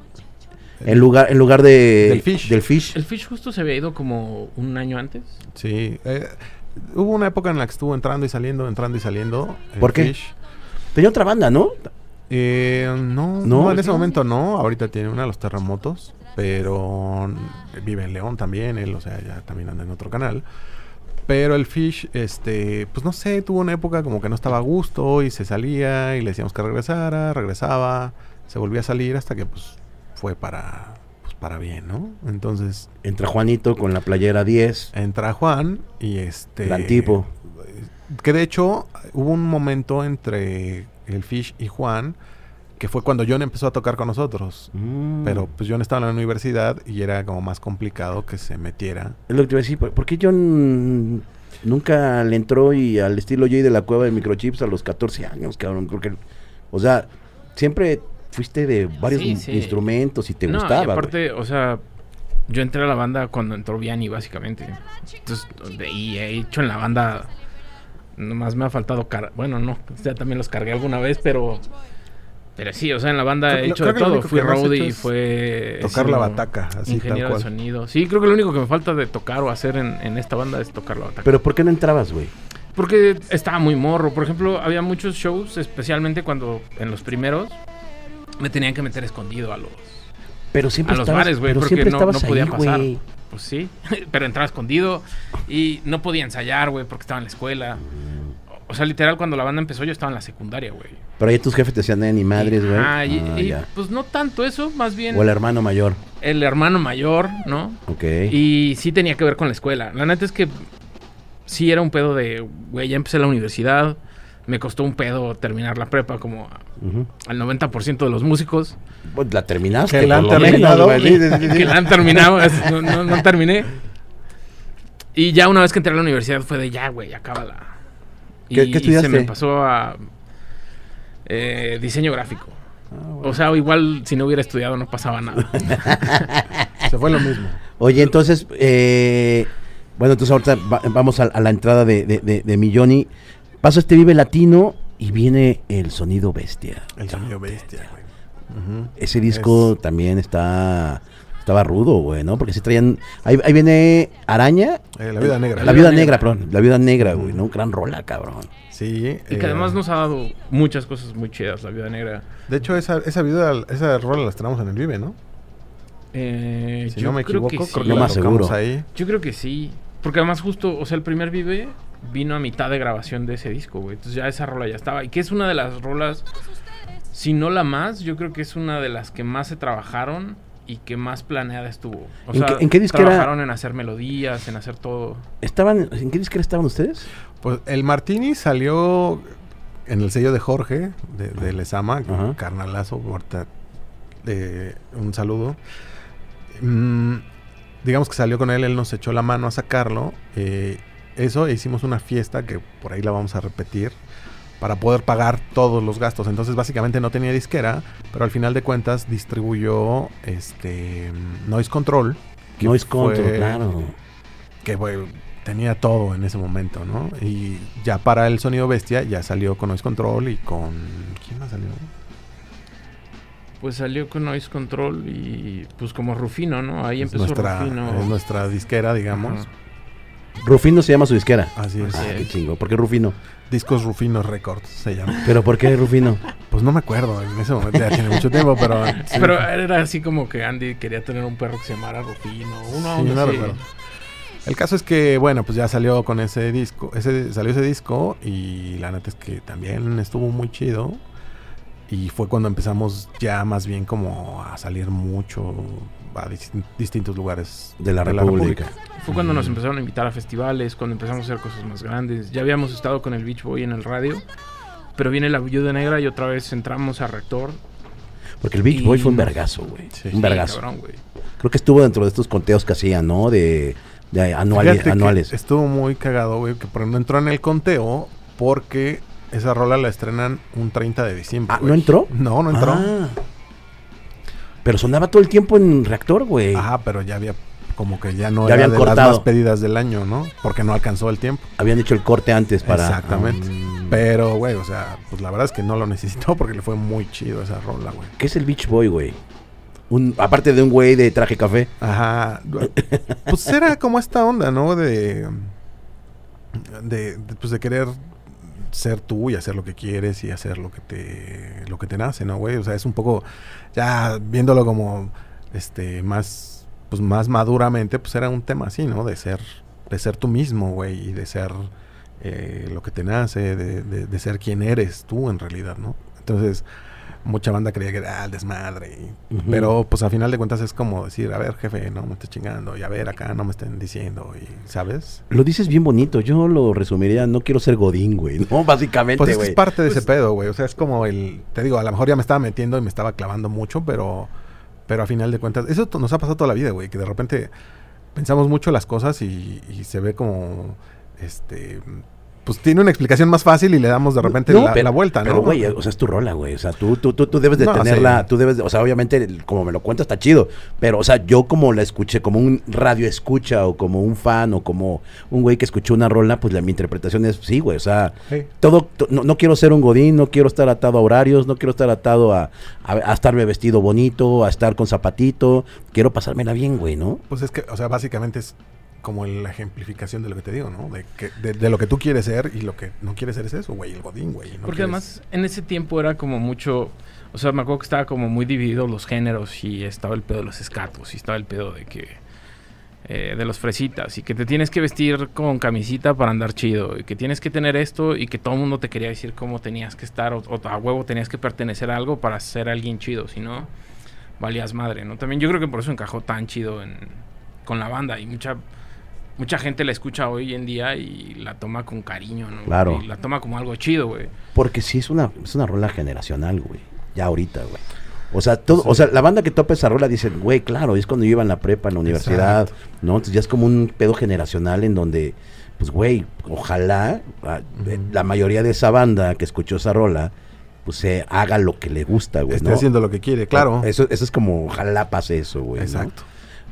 Speaker 1: en lugar, en lugar de...
Speaker 3: Del Fish.
Speaker 1: Del Fish.
Speaker 2: el Fish justo se había ido como un año antes.
Speaker 3: Sí, eh, hubo una época en la que estuvo entrando y saliendo, entrando y saliendo.
Speaker 1: ¿Por qué?
Speaker 3: Fish.
Speaker 1: Tenía otra banda, ¿no?
Speaker 3: Eh, no,
Speaker 1: ¿No?
Speaker 3: no, en ese momento no. Ahorita tiene una de los terremotos, pero vive en León también, él, o sea, ya también anda en otro canal. Pero el Fish, este, pues no sé, tuvo una época como que no estaba a gusto y se salía y le decíamos que regresara, regresaba, se volvía a salir hasta que pues fue para, pues, para bien, ¿no? Entonces
Speaker 1: Entra Juanito con la playera 10.
Speaker 3: entra Juan y este
Speaker 1: Gran tipo.
Speaker 3: que de hecho hubo un momento entre el Fish y Juan que fue cuando John empezó a tocar con nosotros
Speaker 1: Mm.
Speaker 3: pero pues John estaba en la universidad y era como más complicado que se metiera
Speaker 1: Es lo que te iba a decir, ¿por qué John nunca le entró y al estilo Jay de la cueva de microchips a los 14 años, cabrón? Porque, o sea, siempre fuiste de varios
Speaker 2: Sí,
Speaker 1: in-
Speaker 2: sí.
Speaker 1: instrumentos y te
Speaker 2: no,
Speaker 1: gustaba.
Speaker 2: y aparte, o sea, yo entré a la banda cuando entró Vianney, básicamente. Entonces, de- y he hecho en la banda, nomás me ha faltado car bueno, no, sea, también los cargué alguna vez, pero... Pero sí, o sea, en la banda
Speaker 3: Creo-
Speaker 2: he hecho de todo. Fui roadie y fue...
Speaker 3: tocar la bataca, así,
Speaker 2: Ingeniero
Speaker 3: tal
Speaker 2: de
Speaker 3: cual.
Speaker 2: sonido. Sí, creo que lo único que me falta de tocar o hacer en, en esta banda es tocar la bataca.
Speaker 1: Pero ¿por qué no entrabas, güey?
Speaker 2: Porque estaba muy morro. Por ejemplo, había muchos shows, especialmente cuando en los primeros me tenían que meter escondido a los,
Speaker 1: Pero siempre
Speaker 2: a los
Speaker 1: estabas,
Speaker 2: bares, güey, porque
Speaker 1: siempre
Speaker 2: no, no podía
Speaker 1: ahí,
Speaker 2: pasar. Pues sí, pero entraba escondido y no podía ensayar, güey, porque estaba en la escuela. O sea, literal, cuando la banda empezó, yo estaba en la secundaria, güey.
Speaker 1: Pero ahí tus jefes te decían, eh, ni madres, güey.
Speaker 2: Ah, y, y, pues no tanto eso, más bien
Speaker 1: O el hermano mayor.
Speaker 2: el hermano mayor, ¿no?
Speaker 1: Ok.
Speaker 2: Y sí tenía que ver con la escuela. La neta es que sí era un pedo de, güey, ya empecé la universidad. Me costó un pedo terminar la prepa como
Speaker 1: Ujú.
Speaker 2: al 90% de los músicos
Speaker 1: Pues la terminaste,
Speaker 3: Que la han terminado.
Speaker 2: que la han terminado. no, no- no terminé. Y ya una vez que entré a la universidad fue de ya, güey, acábala. Y,
Speaker 1: ¿Qué- qué
Speaker 2: y se
Speaker 1: estudiaste?
Speaker 2: me pasó a eh, diseño gráfico.
Speaker 1: Ah, bueno.
Speaker 2: O sea, igual si no hubiera estudiado no pasaba nada.
Speaker 3: se fue lo mismo
Speaker 1: Oye, entonces, eh, bueno, entonces ahorita va- vamos a, a la entrada de, de, de, de mi Johnny. Pasa este Vive Latino y viene el sonido bestia.
Speaker 3: el sonido bestia güey.
Speaker 1: Ese disco también está estaba rudo, güey, ¿no? Porque si traían... Ahí, ahí viene Araña.
Speaker 3: Eh, la vida negra
Speaker 1: La, Viuda Negra, perdón. La Viuda Negra, güey, ¿no? Gran rola, cabrón.
Speaker 3: sí
Speaker 2: y que
Speaker 3: eh,
Speaker 2: además nos ha dado muchas cosas muy chidas, la vida negra.
Speaker 3: de hecho esa esa vida esa rola la estrenamos en el Vive no
Speaker 2: Eh,
Speaker 3: si
Speaker 2: yo
Speaker 3: no me
Speaker 2: creo
Speaker 3: equivoco
Speaker 2: que
Speaker 3: creo
Speaker 2: sí.
Speaker 3: que
Speaker 1: No
Speaker 3: la
Speaker 1: más seguro.
Speaker 3: ahí
Speaker 2: Yo creo que sí. Porque además justo, o sea, el primer Vive vino a mitad de grabación de ese disco, güey. Entonces ya esa rola ya estaba. Y que es una de las rolas, si no la más, yo creo que es una de las que más se trabajaron y que más planeada estuvo. O
Speaker 1: ¿En
Speaker 2: sea,
Speaker 1: qué- en qué disquera?
Speaker 2: trabajaron en hacer melodías, en hacer todo.
Speaker 1: ¿Estaban, ¿En qué disquera estaban ustedes?
Speaker 3: Pues el Martini salió en el sello de Jorge, de, de Lesama,
Speaker 1: Ajá.
Speaker 3: carnalazo, ahorita, eh, un saludo. Mm, digamos que salió con él, él nos echó la mano a sacarlo. eh, eso e hicimos una fiesta que por ahí la vamos a repetir para poder pagar todos los gastos. Entonces básicamente no tenía disquera, pero al final de cuentas distribuyó este Noise Control. que
Speaker 1: Noise Control, claro.
Speaker 3: Que bueno, tenía todo en ese momento, ¿no? Y ya para el sonido bestia ya salió con Noise Control y con... ¿Quién más salió?
Speaker 2: Pues salió con Noise Control y pues como Rufino, ¿no? Ahí
Speaker 3: Es
Speaker 2: empezó
Speaker 3: nuestra,
Speaker 2: Rufino.
Speaker 3: es nuestra disquera, digamos.
Speaker 2: Ajá.
Speaker 1: Rufino se llama su disquera.
Speaker 3: Así es.
Speaker 1: Ah, qué chingo. ¿Por qué Rufino?
Speaker 3: Discos Rufino Records se llama.
Speaker 1: ¿Pero por qué Rufino?
Speaker 3: Pues no me acuerdo, en ese momento ya tiene mucho tiempo, pero... sí.
Speaker 2: Pero era así como que Andy quería tener un perro que se llamara Rufino. Uno,
Speaker 3: Sí,
Speaker 2: uno
Speaker 3: no recuerdo. El caso es que, bueno, pues ya salió con ese disco, ese, salió ese disco y la neta es que también estuvo muy chido. Y fue cuando empezamos ya más bien como a salir mucho a dis- distintos lugares
Speaker 1: De la República.
Speaker 2: Fue cuando nos empezaron a invitar a festivales, cuando empezamos a hacer cosas más grandes. Ya habíamos estado con el Beach Boy en el radio, pero viene la Viuda Negra y otra vez entramos a Rector.
Speaker 1: Porque el Beach
Speaker 2: Y-
Speaker 1: Boy fue un vergazo, güey.
Speaker 3: Sí.
Speaker 1: un
Speaker 2: Sí,
Speaker 1: vergazo.
Speaker 2: cabrón.
Speaker 1: Creo que estuvo dentro de estos conteos que hacían, ¿no? De, de anuales. Anuales.
Speaker 3: Estuvo muy cagado, güey, que por ejemplo entró en el conteo porque esa rola la estrenan un 30 de diciembre.
Speaker 1: Ah. ¿no entró?
Speaker 3: No, no entró.
Speaker 1: Ah. Pero sonaba todo el tiempo en reactor, güey.
Speaker 3: Ajá, pero ya había como que ya no
Speaker 1: Ya
Speaker 3: era
Speaker 1: habían
Speaker 3: de
Speaker 1: cortado.
Speaker 3: las más pedidas del año, ¿no? Porque no alcanzó el tiempo.
Speaker 1: Habían hecho el corte antes para.
Speaker 3: Exactamente.
Speaker 1: Ah.
Speaker 3: Pero, güey, o sea, pues la verdad es que no lo necesitó porque le fue muy chido esa rola, güey.
Speaker 1: ¿Qué es el Beach Boy, güey? Un, aparte de un güey de traje café.
Speaker 3: Ajá. Pues era como esta onda, ¿no? De, de, de, pues de querer ser tú y hacer lo que quieres y hacer lo que te lo que te nace, ¿no, güey? O sea, es un poco ya viéndolo como este más pues más maduramente, pues era un tema así, ¿no? De ser de ser tú mismo, güey, y de ser eh, lo que te nace, de, de- de ser quien eres tú en realidad, ¿no? Entonces, mucha banda creía que era ah, el desmadre. Pero, pues, a final de cuentas es como decir, a ver, jefe, no me estés chingando. Y a ver, acá no me estén diciendo. Y, ¿sabes?
Speaker 1: Lo dices bien bonito. Yo lo resumiría, no quiero ser Godín, güey. No, básicamente,
Speaker 3: Pues es, que
Speaker 1: güey.
Speaker 3: es parte de
Speaker 2: Pues-
Speaker 3: ese pedo, güey. O sea, es como el... Te digo, a lo mejor ya me estaba metiendo y me estaba clavando mucho, pero... Pero a final de cuentas... Eso nos ha pasado toda la vida, güey. Que de repente pensamos mucho las cosas y, y se ve como... Este... Pues tiene una explicación más fácil y le damos de repente
Speaker 1: No,
Speaker 3: la,
Speaker 1: pero-
Speaker 3: la vuelta, ¿no?
Speaker 1: Pero, güey, o sea, es tu rola, güey. O sea, tú, tú, tú, tú debes de
Speaker 3: No,
Speaker 1: tenerla,
Speaker 3: sí.
Speaker 1: tú debes de, o sea, obviamente, como me lo cuentas, está chido. Pero, o sea, yo como la escuché, como un radio escucha, o como un fan, o como un güey que escuchó una rola, pues la, mi interpretación es, sí, güey, o sea,
Speaker 3: Sí.
Speaker 1: todo, to- no, no quiero ser un godín, no quiero estar atado a horarios, no quiero estar atado a, a, a estarme vestido bonito, a estar con zapatito, quiero pasármela bien, güey, ¿no?
Speaker 3: Pues es que, o sea, básicamente es como la ejemplificación de lo que te digo, ¿no? De, que, de, de lo que tú quieres ser y lo que no quieres ser es eso, güey, el godín, güey. no
Speaker 2: Porque
Speaker 3: quieres-
Speaker 2: además en ese tiempo era como mucho, o sea, me acuerdo que estaba como muy divididos los géneros y estaba el pedo de los escatos y estaba el pedo de que eh, de los fresitas y que te tienes que vestir con camisita para andar chido y que tienes que tener esto y que todo el mundo te quería decir cómo tenías que estar o, o a huevo tenías que pertenecer a algo para ser alguien chido, si no valías madre, ¿no? También yo creo que por eso encajó tan chido en, con la banda y mucha mucha gente la escucha hoy en día y la toma con cariño, ¿no?
Speaker 1: Claro.
Speaker 2: Y la toma como algo chido, güey.
Speaker 1: Porque sí es una, es una rola generacional, güey. Ya ahorita, güey. O sea, todo, o sea, la banda que topa esa rola dicen, güey, claro, es cuando yo iba en la prepa, en la universidad, ¿no? Entonces ya es como un pedo generacional en donde, pues, güey, ojalá ah, eh, la mayoría de esa banda que escuchó esa rola, pues se haga lo que le gusta, güey,
Speaker 3: Esté
Speaker 1: ¿no?
Speaker 3: haciendo lo que quiere, claro.
Speaker 1: Eso, eso es como, ojalá pase eso, güey. ¿no?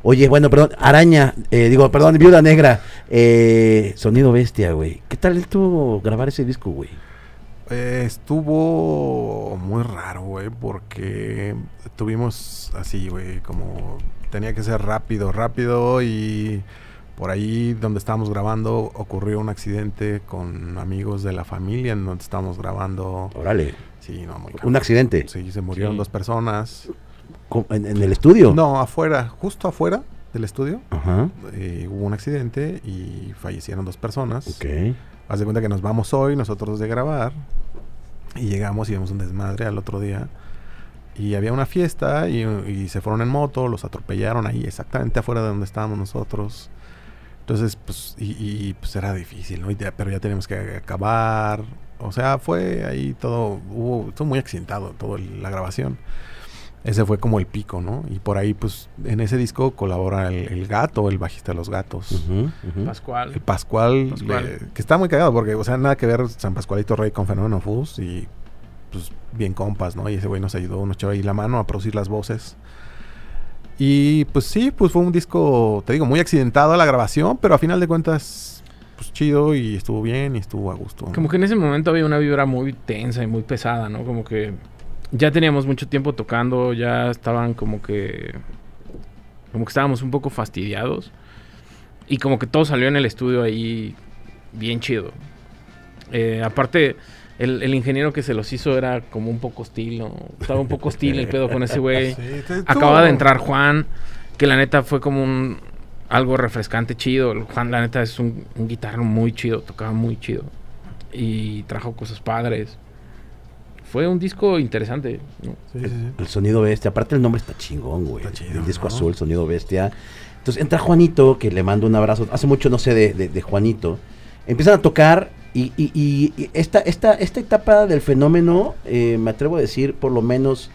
Speaker 1: Oye, bueno, perdón, Araña, eh, digo, perdón, Viuda Negra, eh, Sonido Bestia, güey. ¿Qué tal estuvo grabar ese disco, güey?
Speaker 3: Eh, estuvo muy raro, güey, porque tuvimos así, güey, como tenía que ser rápido, rápido y por ahí donde estábamos grabando ocurrió un accidente con amigos de la familia en donde estábamos grabando.
Speaker 1: Órale,
Speaker 3: Sí, no, muy
Speaker 1: un accidente
Speaker 3: Sí, se murieron
Speaker 2: Sí.
Speaker 3: dos personas.
Speaker 1: En, en el estudio.
Speaker 3: No, afuera, justo afuera del estudio,
Speaker 1: Ajá,
Speaker 3: eh, hubo un accidente y fallecieron dos personas.
Speaker 1: ok.
Speaker 3: Haz de cuenta que nos vamos hoy nosotros de grabar y llegamos y vimos un desmadre al otro día. Y había una fiesta y, y se fueron en moto, los atropellaron ahí exactamente afuera de donde estábamos nosotros. Entonces, pues, y, y, pues era difícil, ¿no? Y ya- pero ya teníamos que acabar. O sea, fue ahí todo, hubo, estuvo muy accidentado todo el- la grabación. Ese fue como el pico, ¿no? Y por ahí, pues, en ese disco colabora el, el gato, el bajista de los gatos.
Speaker 2: Pascual.
Speaker 3: El Pascual,
Speaker 2: Pascual.
Speaker 3: le- que está muy cagado porque, o sea, nada que ver San Pascualito Rey con Fenómeno Fus y pues bien compas, ¿no? Y ese güey nos ayudó, nos echó ahí la mano a producir las voces. Y pues sí, pues fue un disco, te digo, muy accidentado a la grabación, pero a final de cuentas, pues chido y estuvo bien y estuvo a gusto. ¿no?
Speaker 2: Como que en ese momento había una vibra muy tensa y muy pesada, ¿no? Como que ya teníamos mucho tiempo tocando, ya estaban como que... Como que estábamos un poco fastidiados. Y como que todo salió en el estudio ahí bien chido. Eh, aparte, el, el ingeniero que se los hizo era como un poco hostil, ¿no? Estaba un poco hostil el pedo con ese güey.
Speaker 3: Sí,
Speaker 2: Acaba de entrar Juan, que la neta fue como un algo refrescante, chido. Juan, la neta, es un, un guitarro muy chido, tocaba muy chido. Y trajo cosas padres. Fue un disco interesante. ¿no?
Speaker 3: Sí, sí, sí.
Speaker 1: El sonido bestia. Aparte el nombre está chingón, güey.
Speaker 3: Está chido,
Speaker 1: el disco
Speaker 3: ¿no?
Speaker 1: azul, sonido bestia. Entonces entra Juanito, que le mando un abrazo. Hace mucho no sé de, de- de Juanito. Empiezan a tocar y, y- y- y esta, esta, esta etapa del fenómeno, eh, me atrevo a decir, por lo menos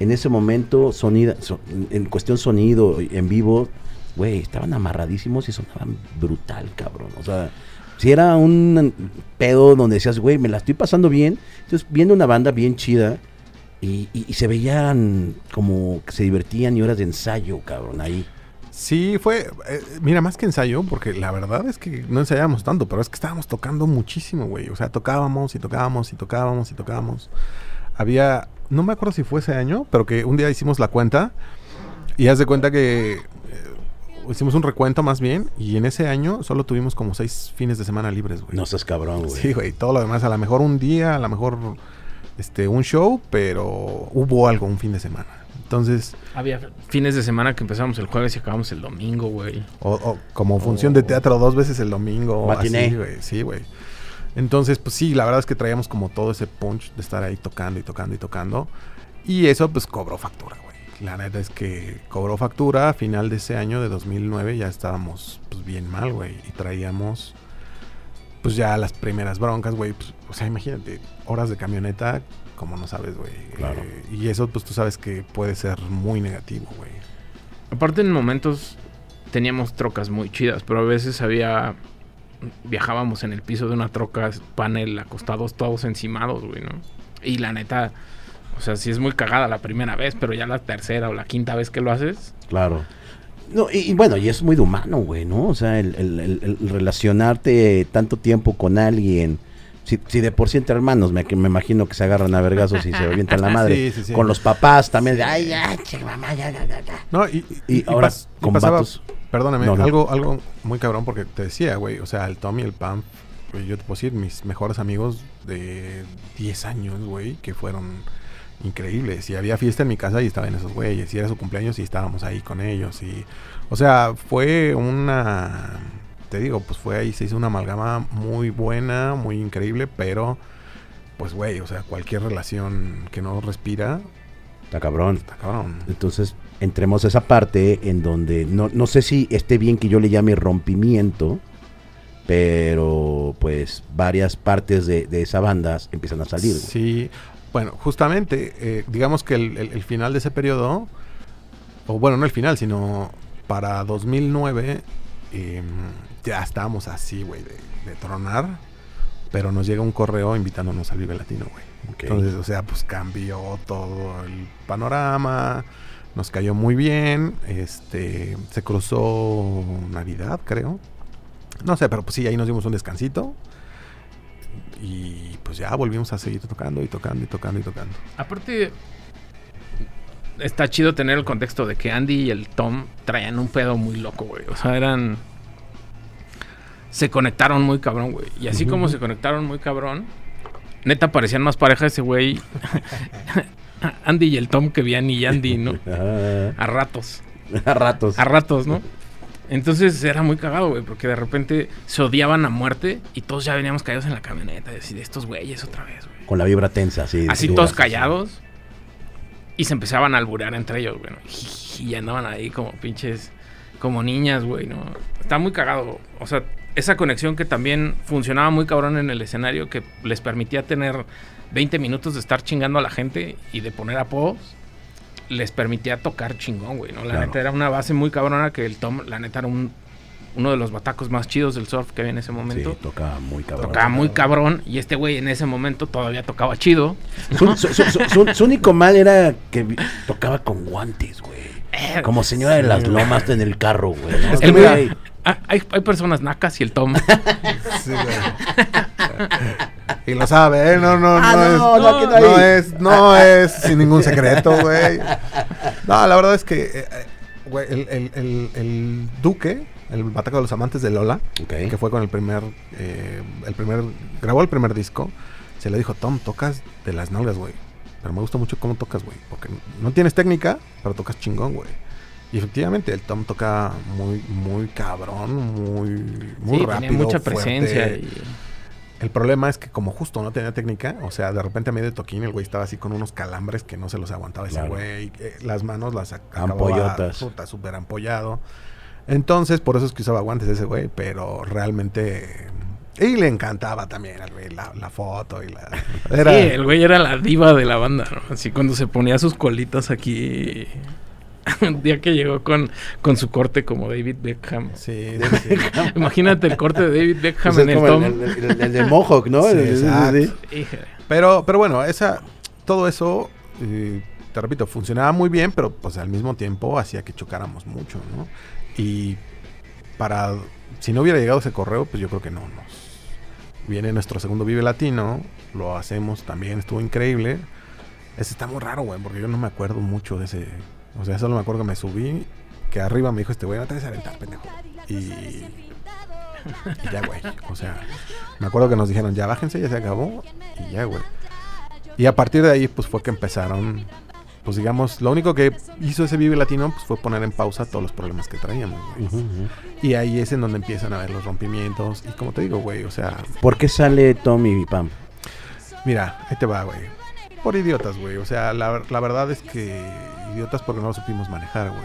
Speaker 1: en ese momento, sonida, so- en cuestión sonido, en vivo, güey, estaban amarradísimos y sonaban brutal, cabrón. O sea, si era un pedo donde decías, güey, me la estoy pasando bien. Entonces, viendo una banda bien chida y, y- se veían como que se divertían y horas de ensayo, cabrón, ahí.
Speaker 3: Sí, fue, eh, mira, más que ensayo, porque la verdad es que no ensayábamos tanto, pero es que estábamos tocando muchísimo, güey. O sea, tocábamos y tocábamos y tocábamos y tocábamos. Había, no me acuerdo si fue ese año, pero que un día hicimos la cuenta y haz de cuenta que hicimos un recuento más bien y en ese año solo tuvimos como seis fines de semana libres, güey.
Speaker 1: No seas cabrón, güey.
Speaker 3: Sí, güey, todo lo demás, a lo mejor un día, a lo mejor este un show, pero hubo algo un fin de semana. Entonces,
Speaker 2: Había fines de semana que empezamos el jueves y acabamos el domingo, güey.
Speaker 3: O, o como función de teatro dos veces el domingo.
Speaker 1: Matiné.
Speaker 3: así, güey. Sí, güey. Entonces, pues sí, la verdad es que traíamos como todo ese punch de estar ahí tocando y tocando y tocando. Y eso pues cobró factura, güey. La neta es que cobró factura a final de ese año de 2009 ya estábamos pues bien mal, güey. Y traíamos pues ya las primeras broncas, güey. Pues, o sea, imagínate, horas de camioneta, como no sabes, güey.
Speaker 1: Claro.
Speaker 3: Eh, y eso pues tú sabes que puede ser muy negativo, güey.
Speaker 2: Aparte en momentos teníamos trocas muy chidas, pero a veces había... Viajábamos en el piso de una troca, panel, acostados todos encimados, güey, ¿no? Y la neta, o sea, sí es muy cagada la primera vez, pero ya la tercera o la quinta vez que lo haces,
Speaker 1: Claro. No, y, y bueno, y es muy de humano, güey, ¿no? O sea, el, el- el- el relacionarte tanto tiempo con alguien. Si, si de por sí entre hermanos, me, que me imagino que se agarran a vergazos y se avientan la madre.
Speaker 3: Sí, sí, sí.
Speaker 1: Con los papás también, de, ay, ya, che, mamá, ya, ya, ya, ya".
Speaker 3: No, y,
Speaker 1: Y ahora
Speaker 3: pas- y
Speaker 1: con
Speaker 3: pasaba-
Speaker 1: vatos.
Speaker 3: Perdóname,
Speaker 1: No, no.
Speaker 3: algo algo muy cabrón porque te decía, güey, o sea, el Tom y el Pam, güey, yo te puedo decir, mis mejores amigos de 10 años, güey, que fueron increíbles. Y había fiesta en mi casa y estaban esos güeyes, y era su cumpleaños y estábamos ahí con ellos. y O sea, fue una, te digo, pues fue ahí, se hizo una amalgama muy buena, muy increíble, pero, pues, güey, o sea, cualquier relación que no respira,
Speaker 1: Está cabrón.
Speaker 3: está cabrón.
Speaker 1: Entonces, entremos a esa parte en donde no, no sé si esté bien que yo le llame rompimiento, pero pues varias partes de, de esa banda empiezan a salir.
Speaker 3: Sí, bueno, justamente, eh, digamos que el, el- el final de ese periodo, o bueno, no el final, sino para 2009, eh, ya estábamos así, güey, de, de tronar, pero nos llega un correo invitándonos al Vive Latino, güey. Entonces, o sea, pues cambió todo el panorama, nos cayó muy bien, este, se cruzó Navidad, creo. No sé, pero pues sí, ahí nos dimos un descansito. Y pues ya volvimos a seguir tocando y tocando y tocando y tocando.
Speaker 2: Aparte, está chido tener el contexto de que Andy y el Tom traían un pedo muy loco, güey. O sea, eran. Se conectaron muy cabrón, güey. Y así como se conectaron muy cabrón, neta parecían más pareja ese güey. Andy y el Tom que veían y Andy, ¿no? A ratos.
Speaker 1: a ratos.
Speaker 2: A ratos, ¿no? Entonces era muy cagado, güey, porque de repente se odiaban a muerte y todos ya veníamos callados en la camioneta. Y decir, estos güeyes otra vez, güey.
Speaker 1: Con la vibra tensa, así.
Speaker 2: Así
Speaker 1: sí,
Speaker 2: todos callados. Y se empezaban a alburear entre ellos, güey. ¿no? Y andaban ahí como pinches, como niñas, güey, ¿no? Está muy cagado. O sea, esa conexión que también funcionaba muy cabrón en el escenario, que les permitía tener 20 minutos de estar chingando a la gente y de poner apodos. Les permitía tocar chingón, güey, ¿no? La
Speaker 1: Claro.
Speaker 2: neta era una base muy cabrona que el Tom, la neta era un, uno de los batacos más chidos del surf que había en ese momento.
Speaker 1: Sí, tocaba muy cabrón.
Speaker 2: Tocaba muy cabrón y este güey en ese momento todavía tocaba chido.
Speaker 1: Su, su- su- su- su- su único mal era que tocaba con guantes, güey. Como señora de las lomas en el carro, güey. ¿no?
Speaker 2: El güey- Ah, hay, hay personas nacas y el Tom.
Speaker 3: Sí, güey. y lo sabe, ¿eh? No, no,
Speaker 1: Ah,
Speaker 3: no, es,
Speaker 1: no, no, aquí no
Speaker 3: no es, no es sin ningún secreto, güey. No, la verdad es que, eh, eh, güey, el, el, el, el Duque, el bataco de los amantes de Lola, que fue con el primer, eh, el primer, grabó el primer disco, se le dijo, Tom, tocas de las nalgas, güey. Pero me gusta mucho cómo tocas, güey. Porque no tienes técnica, pero tocas chingón, güey. Y efectivamente, el Tom toca muy, muy cabrón, muy, muy
Speaker 2: sí,
Speaker 3: rápido.
Speaker 2: tenía mucha
Speaker 3: fuerte.
Speaker 2: presencia. y-
Speaker 3: El problema es que como justo no tenía técnica, o sea, de repente a medio toquín el güey estaba así con unos calambres que no se los aguantaba ese
Speaker 1: Claro.
Speaker 3: güey. eh, las manos las
Speaker 1: Ampollotas.
Speaker 3: puta, súper ampollado. Entonces, por eso es que usaba guantes ese güey, pero realmente... Y le encantaba también al güey la, la foto y la... Era,
Speaker 2: Sí, el güey era la diva de la banda, ¿no? Así cuando se ponía sus colitas aquí. Un día que llegó con, con su corte como David Beckham.
Speaker 3: Sí.
Speaker 2: Imagínate el corte de David Beckham
Speaker 1: Pues es
Speaker 2: en el Tom.
Speaker 1: el, el- el- el de Mohawk, ¿no?
Speaker 3: Sí,
Speaker 1: El- el-.
Speaker 3: Pero, pero bueno, esa, todo eso, eh, te repito, funcionaba muy bien, pero pues al mismo tiempo hacía que chocáramos mucho, ¿no? Y para, si no hubiera llegado ese correo, pues yo creo que no nos. Viene nuestro segundo Vive Latino, lo hacemos también, estuvo increíble. Ese está muy raro, güey, porque yo no me acuerdo mucho de ese. O sea, solo me acuerdo que me subí, que arriba me dijo este güey, no te vas a aventar, pendejo. Y, y ya, güey. O sea, me acuerdo que nos dijeron, ya bájense, ya se acabó. Y ya, güey. Y a partir de ahí, pues fue que empezaron, pues digamos, lo único que hizo ese Vive Latino, pues fue poner en pausa todos los problemas que traíamos,
Speaker 1: ujú.
Speaker 3: Y ahí es en donde empiezan a ver los rompimientos. Y como te digo, güey, o sea,
Speaker 1: ¿Por qué sale Tommy y Pam?
Speaker 3: mira, ahí te va, güey. Por idiotas, güey. O sea, la, la verdad es que idiotas porque no lo supimos manejar, güey.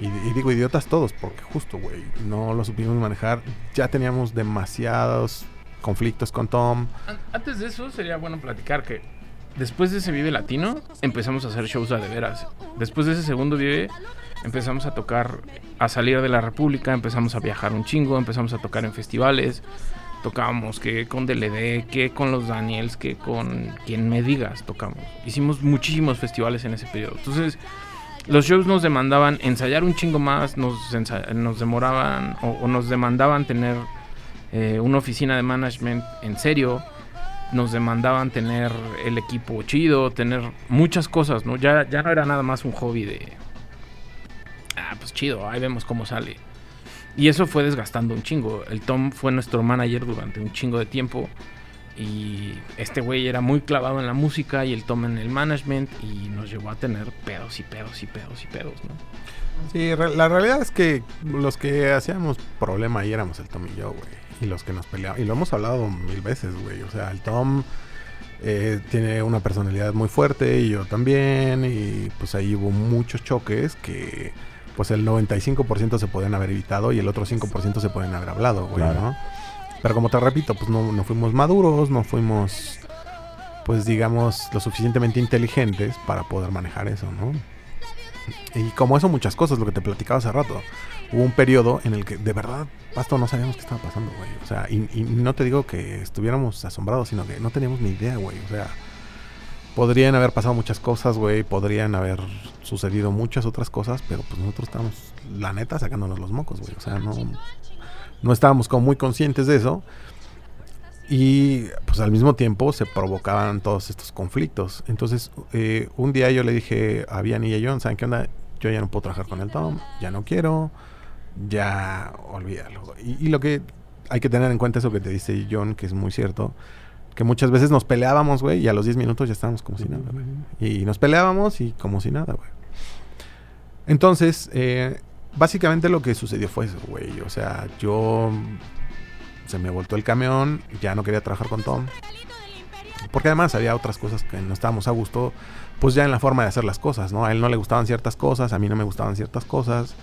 Speaker 3: Y, y digo idiotas todos, porque justo, güey, no lo supimos manejar. Ya teníamos demasiados conflictos con Tom.
Speaker 2: An- Antes de eso sería bueno platicar que después de ese Vive Latino empezamos a hacer shows a de veras. Después de ese segundo Vive empezamos a tocar, a salir de la República, empezamos a viajar un chingo, empezamos a tocar en festivales. Tocábamos que con DLD, que con los Daniels, que con quien me digas tocamos. Hicimos muchísimos festivales en ese periodo. Entonces, los shows nos demandaban ensayar un chingo más, nos, nos demoraban o, o nos demandaban tener eh, una oficina de management en serio, nos demandaban tener el equipo chido, tener muchas cosas, ¿no? Ya, ya no era nada más un hobby de, ah, pues chido, ahí vemos cómo sale. Y eso fue desgastando un chingo. El Tom fue nuestro manager durante un chingo de tiempo. Y este güey era muy clavado en la música y el Tom en el management. Y nos llevó a tener pedos y pedos y pedos y pedos, ¿no?
Speaker 3: Sí, la realidad es que los que hacíamos problema ahí éramos el Tom y yo, güey. Y los que nos peleábamos. Y lo hemos hablado mil veces, güey. O sea, el Tom eh, tiene una personalidad muy fuerte y yo también. Y pues ahí hubo muchos choques que pues el 95% se podían haber evitado y el otro 5% se pueden haber hablado, güey,
Speaker 1: Claro.
Speaker 3: ¿no? Pero como te repito, pues no, no fuimos maduros, no fuimos, pues digamos, lo suficientemente inteligentes para poder manejar eso, ¿no? Y como eso, muchas cosas, lo que te platicaba hace rato. Hubo un periodo en el que de verdad, Pasto, no sabíamos qué estaba pasando, güey. O sea, y, y no te digo que estuviéramos asombrados, sino que no teníamos ni idea, güey. O sea, podrían haber pasado muchas cosas, güey. Podrían haber sucedido muchas otras cosas, pero pues nosotros estábamos, la neta, sacándonos los mocos, güey. O sea, no, no estábamos como muy conscientes de eso. Y pues al mismo tiempo se provocaban todos estos conflictos. Entonces, eh, un día yo le dije a Vianney y a John, ¿saben qué onda? Yo ya no puedo trabajar con el Tom, ya no quiero, ya olvídalo. Y, y lo que hay que tener en cuenta eso que te dice John, que es muy cierto, que muchas veces nos peleábamos, güey, y a los 10 minutos ya estábamos como si nada, güey. Y nos peleábamos y como si nada, güey. Entonces, eh, básicamente lo que sucedió fue eso, güey. O sea, yo se me voltó el camión, ya no quería trabajar con Tom. Porque además había otras cosas que no estábamos a gusto, pues ya en la forma de hacer las cosas, ¿no? A él no le gustaban ciertas cosas, a mí no me gustaban ciertas cosas.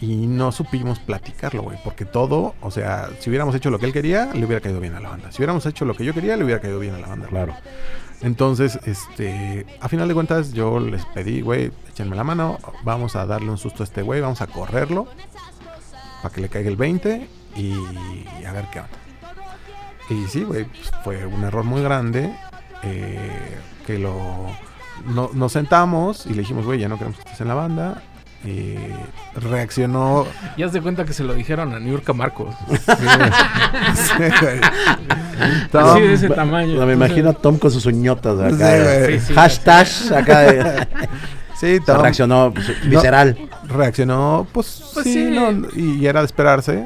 Speaker 3: Y no supimos platicarlo, güey. Porque todo, o sea, si hubiéramos hecho lo que él quería, le hubiera caído bien a la banda. Si hubiéramos hecho lo que yo quería, le hubiera caído bien a la banda.
Speaker 1: Claro.
Speaker 3: Entonces, este, a final de cuentas, yo les pedí, güey, échenme la mano, vamos a darle un susto a este güey, vamos a correrlo para que le caiga el 20 y a ver qué onda. Y sí, güey, pues, fue un error muy grande eh, que lo no- nos sentamos y le dijimos, güey, ya no queremos que estés en la banda. Y reaccionó.
Speaker 2: Ya haz de cuenta que se lo dijeron a Niurka Marcos.
Speaker 3: Sí, güey. Tom,
Speaker 2: Así de ese tamaño.
Speaker 1: No, me imagino a Tom con sus uñotas acá.
Speaker 3: Sí,
Speaker 1: eh,
Speaker 3: güey.
Speaker 2: Sí, sí,
Speaker 1: hashtag acá de-
Speaker 3: sí,
Speaker 1: se
Speaker 3: Tom
Speaker 1: reaccionó pues, visceral.
Speaker 3: reaccionó, pues,
Speaker 2: Pues
Speaker 3: sí,
Speaker 2: sí.
Speaker 3: no, y era de esperarse,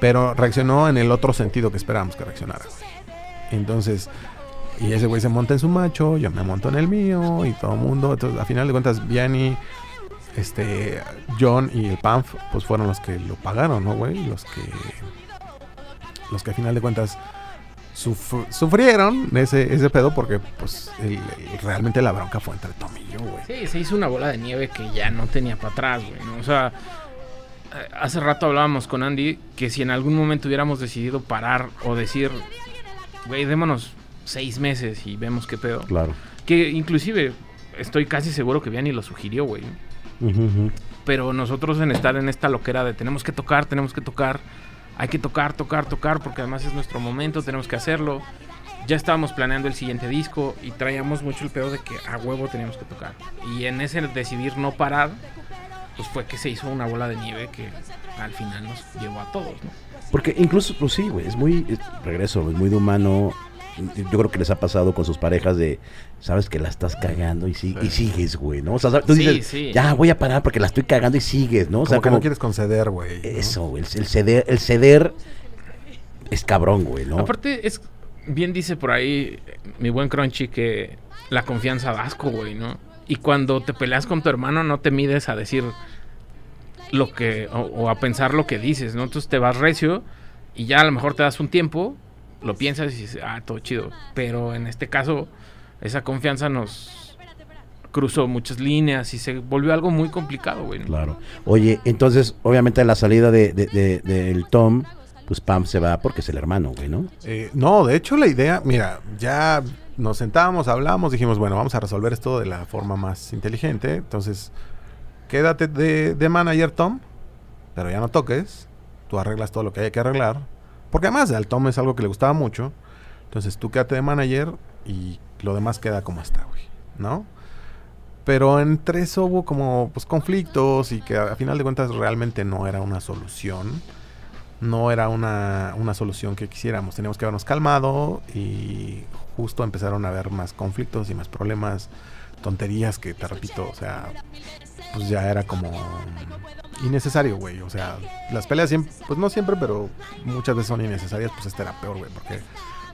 Speaker 3: pero reaccionó en el otro sentido que esperábamos que reaccionara. Entonces, y ese güey se monta en su macho, yo me monto en el mío, y todo el mundo. Entonces, a final de cuentas, Vianney, este, John y el Pamf, pues fueron los que lo pagaron, ¿no, güey? Los que, los que a final de cuentas suf- sufrieron ese, ese pedo porque, pues, el- el- realmente la bronca fue entre Tom y yo, güey.
Speaker 2: Sí, se hizo una bola de nieve que ya no tenía para atrás, güey. ¿no? O sea, eh, hace rato hablábamos con Andy que si en algún momento hubiéramos decidido parar o decir, güey, démonos seis meses y vemos qué pedo.
Speaker 1: Claro.
Speaker 2: Que inclusive estoy casi seguro que Vianney lo sugirió, güey. Pero nosotros en estar en esta loquera de tenemos que tocar, tenemos que tocar, hay que tocar, tocar, tocar, porque además es nuestro momento, tenemos que hacerlo. Ya estábamos planeando el siguiente disco y traíamos mucho el pedo de que a huevo teníamos que tocar. Y en ese decidir no parar, pues fue que se hizo una bola de nieve que al final nos llevó a todos, ¿no?
Speaker 1: Porque incluso, pues sí, güey, es muy, es- regreso, es muy de humano. Yo creo que les ha pasado con sus parejas de, sabes que la estás cagando y, si- y sigues, güey, ¿no? O sea, tú
Speaker 2: Sí,
Speaker 1: dices,
Speaker 2: sí.
Speaker 1: ya voy a parar porque la estoy cagando y sigues, ¿no? O
Speaker 3: Como
Speaker 1: sea,
Speaker 3: que
Speaker 1: como
Speaker 3: no quieres conceder, güey. ¿no?
Speaker 1: eso, güey, el, el ceder, el ceder es cabrón, güey, ¿no?
Speaker 2: Aparte, es bien dice por ahí eh, mi buen Crunchy que la confianza da asco, güey, ¿no? Y cuando te peleas con tu hermano, no te mides a decir lo que, o, o a pensar lo que dices, ¿no? Entonces te vas recio y ya a lo mejor te das un tiempo, lo piensas y dices, ah, todo chido. Pero en este caso, esa confianza nos cruzó muchas líneas y se volvió algo muy complicado, güey. ¿no?
Speaker 1: Claro. Oye, entonces, obviamente a la salida de, de- de- del Tom, pues Pam se va porque es el hermano, güey, ¿no?
Speaker 3: Eh, no, de hecho la idea, mira, ya nos sentábamos, hablamos, dijimos, bueno, vamos a resolver esto de la forma más inteligente. Entonces, quédate de, manager, Tom, pero ya no toques. Tú arreglas todo lo que hay que arreglar. Porque además al Tom es algo que le gustaba mucho. Entonces tú quédate de manager y lo demás queda como está, güey, ¿no? Pero entre eso hubo como pues conflictos y que a, a final de cuentas realmente no era una solución no era una, una solución que quisiéramos. Teníamos que habernos calmado y justo empezaron a haber más conflictos y más problemas, tonterías que te repito, o sea, pues ya era como innecesario, güey. O sea, las peleas siempre, pues no siempre, pero muchas veces son innecesarias, pues este era peor, güey, porque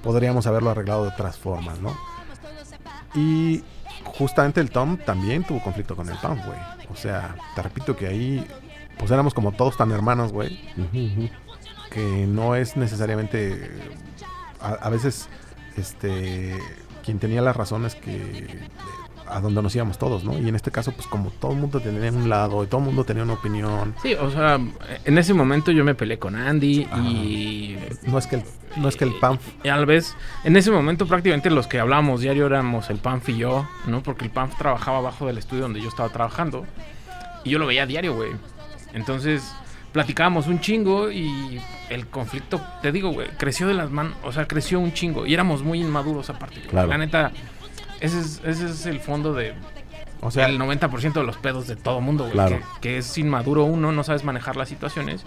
Speaker 3: podríamos haberlo arreglado de otras formas, ¿no? Y justamente el Tom también tuvo conflicto con el Tom, güey. O sea, te repito que ahí, pues éramos como todos tan hermanos, güey que no es necesariamente a, a veces este quien tenía las razones que a donde nos íbamos todos, ¿no? Y en este caso, pues como todo el mundo tenía un lado y todo el mundo tenía una opinión,
Speaker 2: Sí, o sea, en ese momento yo me peleé con Andy y
Speaker 3: no es que el, no es que el PAMF
Speaker 2: Y la vez, en ese momento prácticamente los que hablábamos diario éramos el Panf y yo, ¿no? Porque el Panf trabajaba abajo del estudio donde yo estaba trabajando. Y yo lo veía diario, güey. Entonces, platicábamos un chingo y el conflicto, te digo, güey, creció de las manos, o sea, creció un chingo. Y éramos muy inmaduros aparte.
Speaker 1: Claro.
Speaker 2: La neta, ese es, ese es el fondo de
Speaker 3: o sea,
Speaker 2: el 90% de los pedos de todo mundo, güey.
Speaker 1: Claro.
Speaker 2: Que, que es inmaduro uno, no sabes manejar las situaciones.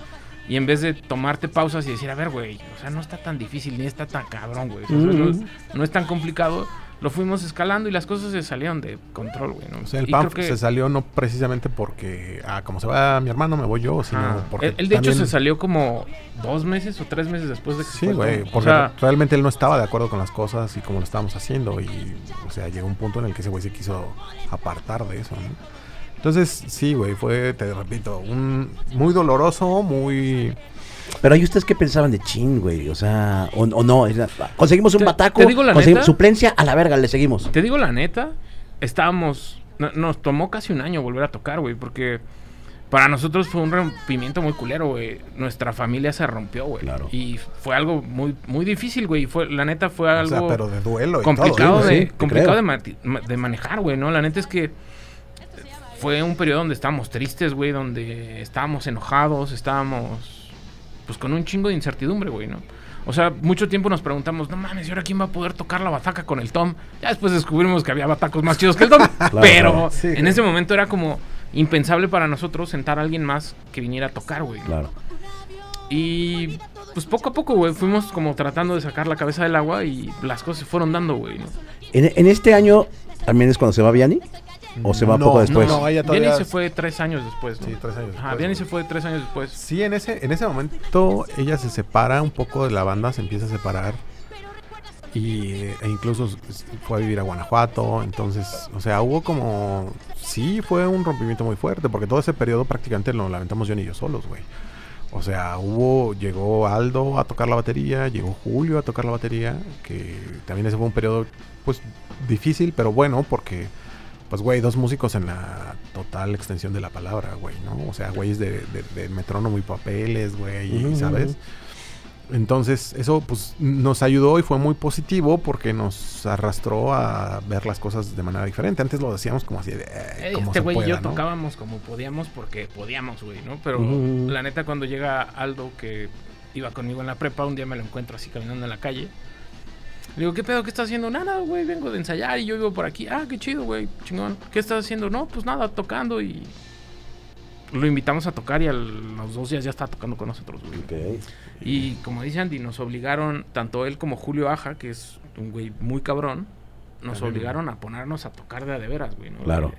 Speaker 2: Y en vez de tomarte pausas y decir, a ver, güey, o sea, no está tan difícil ni está tan cabrón, güey. O sea, no, es- no es tan complicado. Lo fuimos escalando y las cosas se salieron de control, güey. ¿no?
Speaker 3: o sea, el
Speaker 2: creo que-
Speaker 3: se salió no precisamente porque ah, como se va mi hermano me voy yo, sino
Speaker 2: Ajá.
Speaker 3: porque
Speaker 2: él, él, de hecho se salió como dos meses o tres meses después de que se
Speaker 3: Sí, güey, porque
Speaker 2: O sea,
Speaker 3: realmente él no estaba de acuerdo con las cosas y como lo estábamos haciendo y, o sea, llegó un punto en el que ese güey se quiso apartar de eso, ¿no? Entonces, sí, güey, fue, te repito, un muy doloroso, muy...
Speaker 1: Pero ahí ustedes qué pensaban de chin, güey, o sea, o, o no, era- conseguimos un
Speaker 2: Te-
Speaker 1: bataco,
Speaker 2: te digo la
Speaker 1: conseguimos
Speaker 2: neta.
Speaker 1: suplencia, a la verga, le seguimos.
Speaker 2: Te digo la neta, estábamos. no- nos tomó casi un año volver a tocar, güey, porque para nosotros fue un rompimiento muy culero, güey. Nuestra familia se rompió, güey.
Speaker 1: Claro.
Speaker 2: Y fue algo muy, muy difícil, güey. Fue, la neta fue
Speaker 3: O
Speaker 2: algo
Speaker 3: sea, pero de duelo y
Speaker 2: complicado,
Speaker 3: todo.
Speaker 2: de,
Speaker 1: sí,
Speaker 2: complicado de, ma- de manejar, güey, ¿no? La neta es que fue un periodo donde estábamos tristes, güey, donde estábamos enojados, estábamos pues con un chingo de incertidumbre, güey, ¿no? O sea, mucho tiempo nos preguntamos, no mames, ¿y ahora quién va a poder tocar la bataca con el Tom? Ya después descubrimos que había batacos más chidos que el Tom. pero
Speaker 1: claro.
Speaker 3: Sí,
Speaker 2: en
Speaker 3: claro.
Speaker 2: ese momento era como impensable para nosotros sentar a alguien más que viniera a tocar, güey.
Speaker 1: Claro.
Speaker 2: Y pues poco a poco, güey, fuimos como tratando de sacar la cabeza del agua y las cosas se fueron dando, güey, ¿no?
Speaker 1: En, en este año también es cuando se va Vianney. ¿O se va
Speaker 3: No,
Speaker 1: poco después?
Speaker 3: No, no, ella
Speaker 2: Vianney
Speaker 3: todavía...
Speaker 2: se fue tres años después, ¿no?
Speaker 3: Sí, tres años
Speaker 2: Ajá,
Speaker 3: después,
Speaker 2: Vianney
Speaker 3: güey.
Speaker 2: se fue tres años después.
Speaker 3: Sí, en ese, en ese momento ella se separa un poco de la banda, se empieza a separar. Y, e incluso fue a vivir a Guanajuato. Entonces, o sea, hubo como. Sí, fue un rompimiento muy fuerte. Porque todo ese periodo prácticamente lo lamentamos yo y yo solos, güey. O sea, hubo. Llegó Aldo a tocar la batería. Llegó Julio a tocar la batería. Que también ese fue un periodo, pues, difícil, pero bueno, porque. Pues, güey, dos músicos en la total extensión de la palabra, güey, ¿no? O sea, güeyes de, de, de metrónomo y papeles, güey, ¿sabes? Entonces, eso pues nos ayudó y fue muy positivo porque nos arrastró a ver las cosas de manera diferente. Antes lo decíamos como así de... eh, como
Speaker 2: Este güey y yo tocábamos como podíamos porque podíamos, güey, ¿no? Pero la neta, cuando llega Aldo, que iba conmigo en la prepa, un día me lo encuentro así caminando en la calle. Le digo, ¿qué pedo? ¿Qué estás haciendo? Nada, güey, vengo de ensayar y yo vivo por aquí. Ah, qué chido, güey, chingón. ¿Qué estás haciendo? No, pues nada, tocando y... Lo invitamos a tocar y a los dos días ya está tocando con nosotros, güey. Y como dice Andy, nos obligaron, tanto él como Julio Aja, que es un güey muy cabrón, nos
Speaker 3: También.
Speaker 2: obligaron a ponernos a tocar de a de veras, güey. ¿no?
Speaker 1: Claro.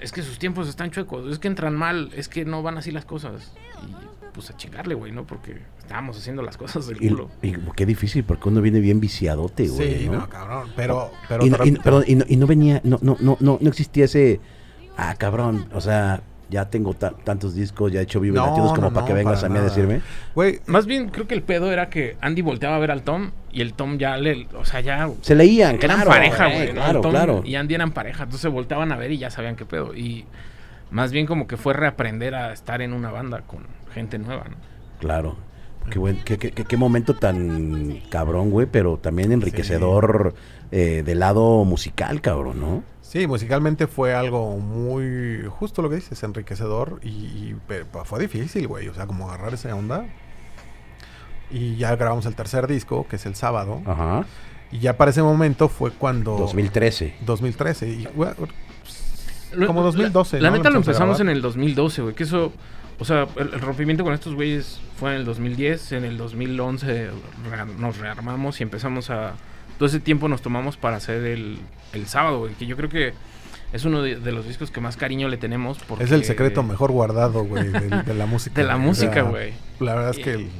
Speaker 2: Es que sus tiempos están chuecos, es que entran mal, es que no van así las cosas. Y pues a chingarle, güey, ¿no? Porque estábamos haciendo las cosas del
Speaker 1: Y,
Speaker 2: culo.
Speaker 1: y qué difícil, porque uno viene bien viciadote, güey.
Speaker 3: Sí,
Speaker 1: ¿no?
Speaker 3: no, cabrón. Pero... pero
Speaker 1: y, y- perdón, y no, y no venía, no, no, no, no, no existía ese, ah, cabrón, o sea, ya tengo ta- tantos discos, ya he hecho Vive
Speaker 3: No,
Speaker 1: Latinos como
Speaker 3: no,
Speaker 1: para que vengas
Speaker 3: para
Speaker 1: a mí a decirme.
Speaker 3: Güey,
Speaker 2: Más bien creo que el pedo era que Andy volteaba a ver al Tom y el Tom ya le, o sea, ya
Speaker 1: Se leían,
Speaker 2: eran
Speaker 1: claro.
Speaker 2: pareja,
Speaker 1: eh,
Speaker 2: güey.
Speaker 1: Claro,
Speaker 2: Tom
Speaker 1: claro.
Speaker 2: Y Andy eran pareja, entonces volteaban a ver y ya sabían qué pedo. Y más bien como que fue reaprender a estar en una banda con gente nueva, ¿no?
Speaker 1: Claro. Qué, buen, qué, qué- qué- qué momento tan cabrón, güey, pero también enriquecedor eh, del lado musical, cabrón, ¿no?
Speaker 3: Sí, musicalmente fue algo muy... Justo lo que dices, enriquecedor. Y, y- pero fue difícil, güey. O sea, como agarrar esa onda. Y ya grabamos el tercer disco, que es el sábado.
Speaker 1: Ajá.
Speaker 3: Y ya para ese momento fue cuando...
Speaker 1: 2013.
Speaker 3: 2013. Y, güey,
Speaker 2: Lo-
Speaker 3: Como
Speaker 2: la-
Speaker 3: 2012,
Speaker 2: La,
Speaker 3: ¿no?
Speaker 2: neta
Speaker 3: Lo
Speaker 2: lo
Speaker 3: empezamos a
Speaker 2: empezamos en el 2012, güey. Que eso, o sea, el, el rompimiento con estos güeyes fue en el 2010. En el 2011 rea- nos rearmamos y empezamos a. Todo ese tiempo nos tomamos para hacer el, el sábado, güey. Que yo creo que es uno de, de los discos que más cariño le tenemos. Porque,
Speaker 3: Es el secreto mejor guardado, güey, de, de la música.
Speaker 2: De la música, güey.
Speaker 3: La verdad es que... el-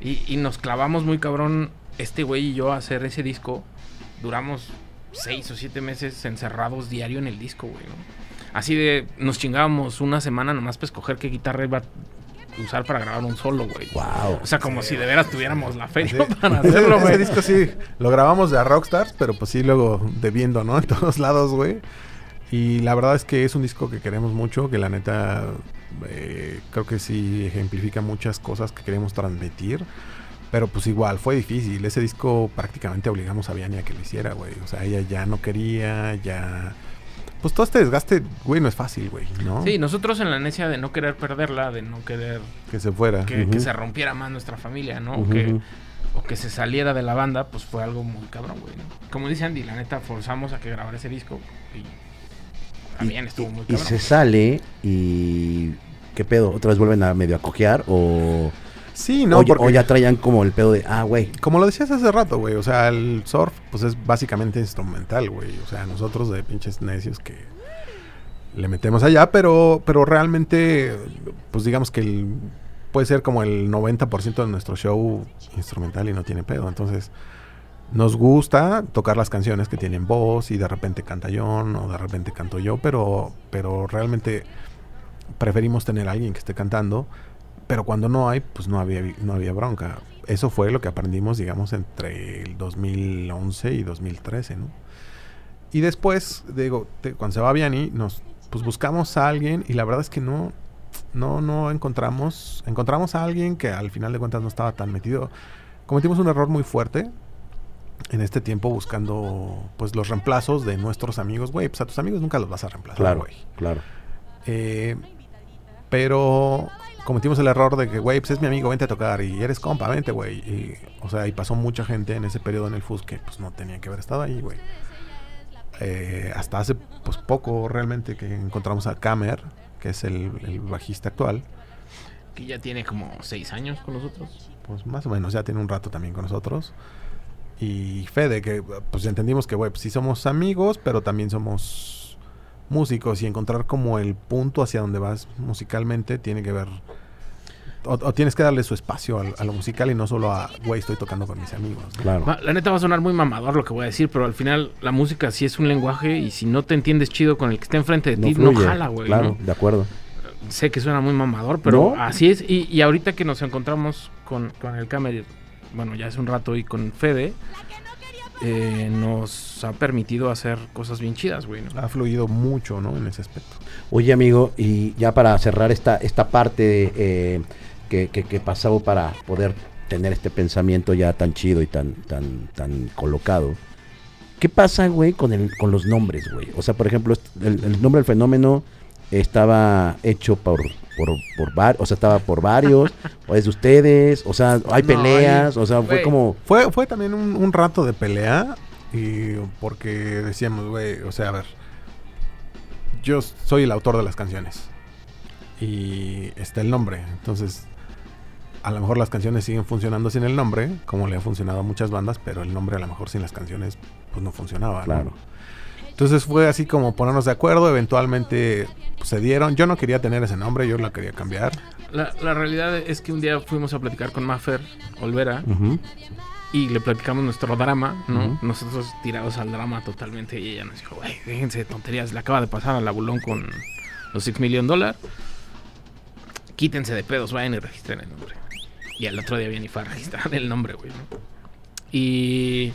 Speaker 2: Y, y nos clavamos muy cabrón, este güey y yo, a hacer ese disco. Duramos seis o siete meses encerrados diario en el disco, güey, ¿no? Así de, nos chingábamos una semana nomás para escoger qué guitarra iba a usar para grabar un solo, güey.
Speaker 1: Wow.
Speaker 2: O sea, como si de veras tuviéramos la feria
Speaker 3: Sí.
Speaker 2: para
Speaker 3: Ese-
Speaker 2: hacerlo,
Speaker 3: ese
Speaker 2: güey.
Speaker 3: disco sí, lo grabamos de a Rockstars, pero pues sí luego debiendo, ¿no? En todos lados, güey. Y la verdad es que es un disco que queremos mucho, que la neta eh, creo que sí ejemplifica muchas cosas que queremos transmitir. Pero pues igual, fue difícil. Ese disco prácticamente obligamos a Vianney a que lo hiciera, güey. O sea, ella ya no quería, ya... Pues todo este desgaste, güey, no es fácil, güey, ¿no?
Speaker 2: Sí, nosotros en la necia de no querer perderla, de no querer
Speaker 3: Que se fuera.
Speaker 2: que, se rompiera más nuestra familia, ¿no? O que,
Speaker 1: ujú.
Speaker 2: o que se saliera de la banda, pues fue algo muy cabrón, güey. ¿no? Como dice Andy, la neta forzamos a que grabara ese disco y también estuvo muy
Speaker 1: y
Speaker 2: cabrón.
Speaker 1: se sale y... ¿Qué pedo? ¿Otra vez vuelven a medio a cojear o,
Speaker 3: Sí, no,
Speaker 1: o,
Speaker 3: porque...
Speaker 1: o ya traían como el pedo de, ah, güey,
Speaker 3: Como lo decías hace rato, güey. O sea, el surf, pues es básicamente instrumental, güey. O sea, nosotros de pinches necios que le metemos allá, pero, pero realmente, pues digamos que el- puede ser como el 90% de nuestro show instrumental y no tiene pedo. Entonces, nos gusta tocar las canciones que tienen voz y de repente canta John o de repente canto yo, pero, pero realmente preferimos tener a alguien que esté cantando. Pero cuando no hay, pues no había, no había bronca. Eso fue lo que aprendimos, digamos, entre el 2011 y 2013, ¿no? Y después, digo, te- cuando se va Vianney, nos pues buscamos a alguien y la verdad es que no, no, no encontramos, encontramos a alguien que al final de cuentas no estaba tan metido. Cometimos un error muy fuerte en este tiempo buscando pues los reemplazos de nuestros amigos, güey, pues a tus amigos nunca los vas a reemplazar,
Speaker 1: Claro,
Speaker 3: güey.
Speaker 1: claro.
Speaker 3: Eh, pero cometimos el error de que, güey, pues es mi amigo, vente a tocar y eres compa, vente, güey. Y, o sea, y pasó mucha gente en ese periodo en el FUS que pues no tenía que haber estado ahí, güey. Eh, hasta hace pues poco realmente que encontramos a Kamer, que es el, el bajista actual.
Speaker 2: Que ya tiene como seis años con nosotros.
Speaker 3: Pues más o menos, ya tiene un rato también con nosotros. Y Fede, que pues entendimos que, güey, pues sí somos amigos, pero también somos músicos y encontrar como el punto hacia donde vas musicalmente tiene que ver... O, o tienes que darle su espacio al- a, lo musical y no solo a, güey, estoy tocando con mis amigos. ¿no?
Speaker 1: Claro.
Speaker 2: La neta va a sonar muy mamador lo que voy a decir, pero al final la música sí es un lenguaje y si no te entiendes chido con el que está enfrente de
Speaker 1: No
Speaker 2: ti, no jala, güey.
Speaker 1: Claro,
Speaker 2: ¿no?
Speaker 1: de acuerdo.
Speaker 2: Sé que suena muy mamador, pero
Speaker 1: No.
Speaker 2: así es. Y, y ahorita que nos encontramos con, con el Camer, bueno, ya hace un rato y con Fede, eh, nos ha permitido hacer cosas bien chidas, güey. ¿no?
Speaker 3: Ha fluido mucho, ¿no? En ese aspecto.
Speaker 1: Oye, amigo, y ya para cerrar esta, esta parte eh, que, que, que pasó para poder tener este pensamiento ya tan chido y tan, tan, tan colocado. ¿Qué pasa, güey, con, el, con los nombres, güey? O sea, por ejemplo, el, el nombre del fenómeno estaba hecho por, por, por varios, o sea, estaba por varios, o es de ustedes, o sea, hay
Speaker 2: No,
Speaker 1: peleas, o sea, fue como...
Speaker 3: Fue, fue también un, un rato de pelea y porque decíamos, güey, o sea, a ver, yo soy el autor de las canciones y está el nombre, entonces a lo mejor las canciones siguen funcionando sin el nombre, como le ha funcionado a muchas bandas, pero el nombre a lo mejor sin las canciones pues no funcionaba. ¿no? Entonces fue así como ponernos de acuerdo, eventualmente pues, se dieron, yo no quería tener ese nombre, yo lo quería cambiar.
Speaker 2: La, la realidad es que un día fuimos a platicar con Maffer Olvera
Speaker 1: Ujú.
Speaker 2: y le platicamos nuestro drama, ¿no?
Speaker 1: Ujú.
Speaker 2: Nosotros tirados al drama totalmente y ella nos dijo, güey, déjense de tonterías, le acaba de pasar al abulón con los 6 million dólares. Quítense de pedos, vayan y registren el nombre. Y al otro día viene y fue a registrar el nombre, güey, ¿no? Y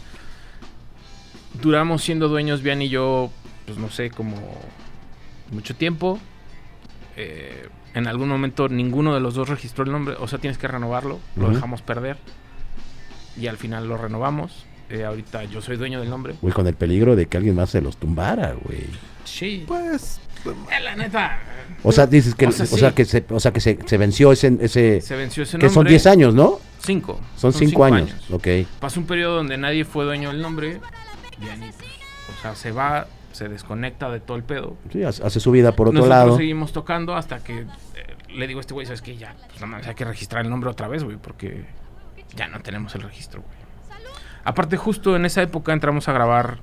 Speaker 2: duramos siendo dueños, Bian y yo, pues no sé, como mucho tiempo. Eh, en algún momento ninguno de los dos registró el nombre, o sea, tienes que renovarlo, lo dejamos perder. Y al final lo renovamos. Eh, ahorita yo soy dueño del nombre.
Speaker 1: Güey, con el peligro de que alguien más se los tumbara, güey.
Speaker 2: Sí.
Speaker 3: Pues
Speaker 2: Eh, la neta.
Speaker 1: O sea, dices que,
Speaker 2: O
Speaker 1: o
Speaker 2: sea,
Speaker 1: que, se, o sea, que se, se venció ese, ese
Speaker 2: Se venció ese
Speaker 1: que
Speaker 2: nombre.
Speaker 1: son 10 años, ¿no?
Speaker 2: Cinco.
Speaker 1: Son 5 años. Ok.
Speaker 2: Pasó un periodo donde nadie fue dueño del nombre. O sea, se va, se desconecta de todo el pedo.
Speaker 1: Sí, hace su vida por otro
Speaker 2: Nosotros
Speaker 1: lado.
Speaker 2: seguimos tocando hasta que eh, le digo a este güey, ¿sabes qué? Ya, pues nada más hay que registrar el nombre otra vez, güey, porque ya no tenemos el registro, güey. Aparte, justo en esa época entramos a grabar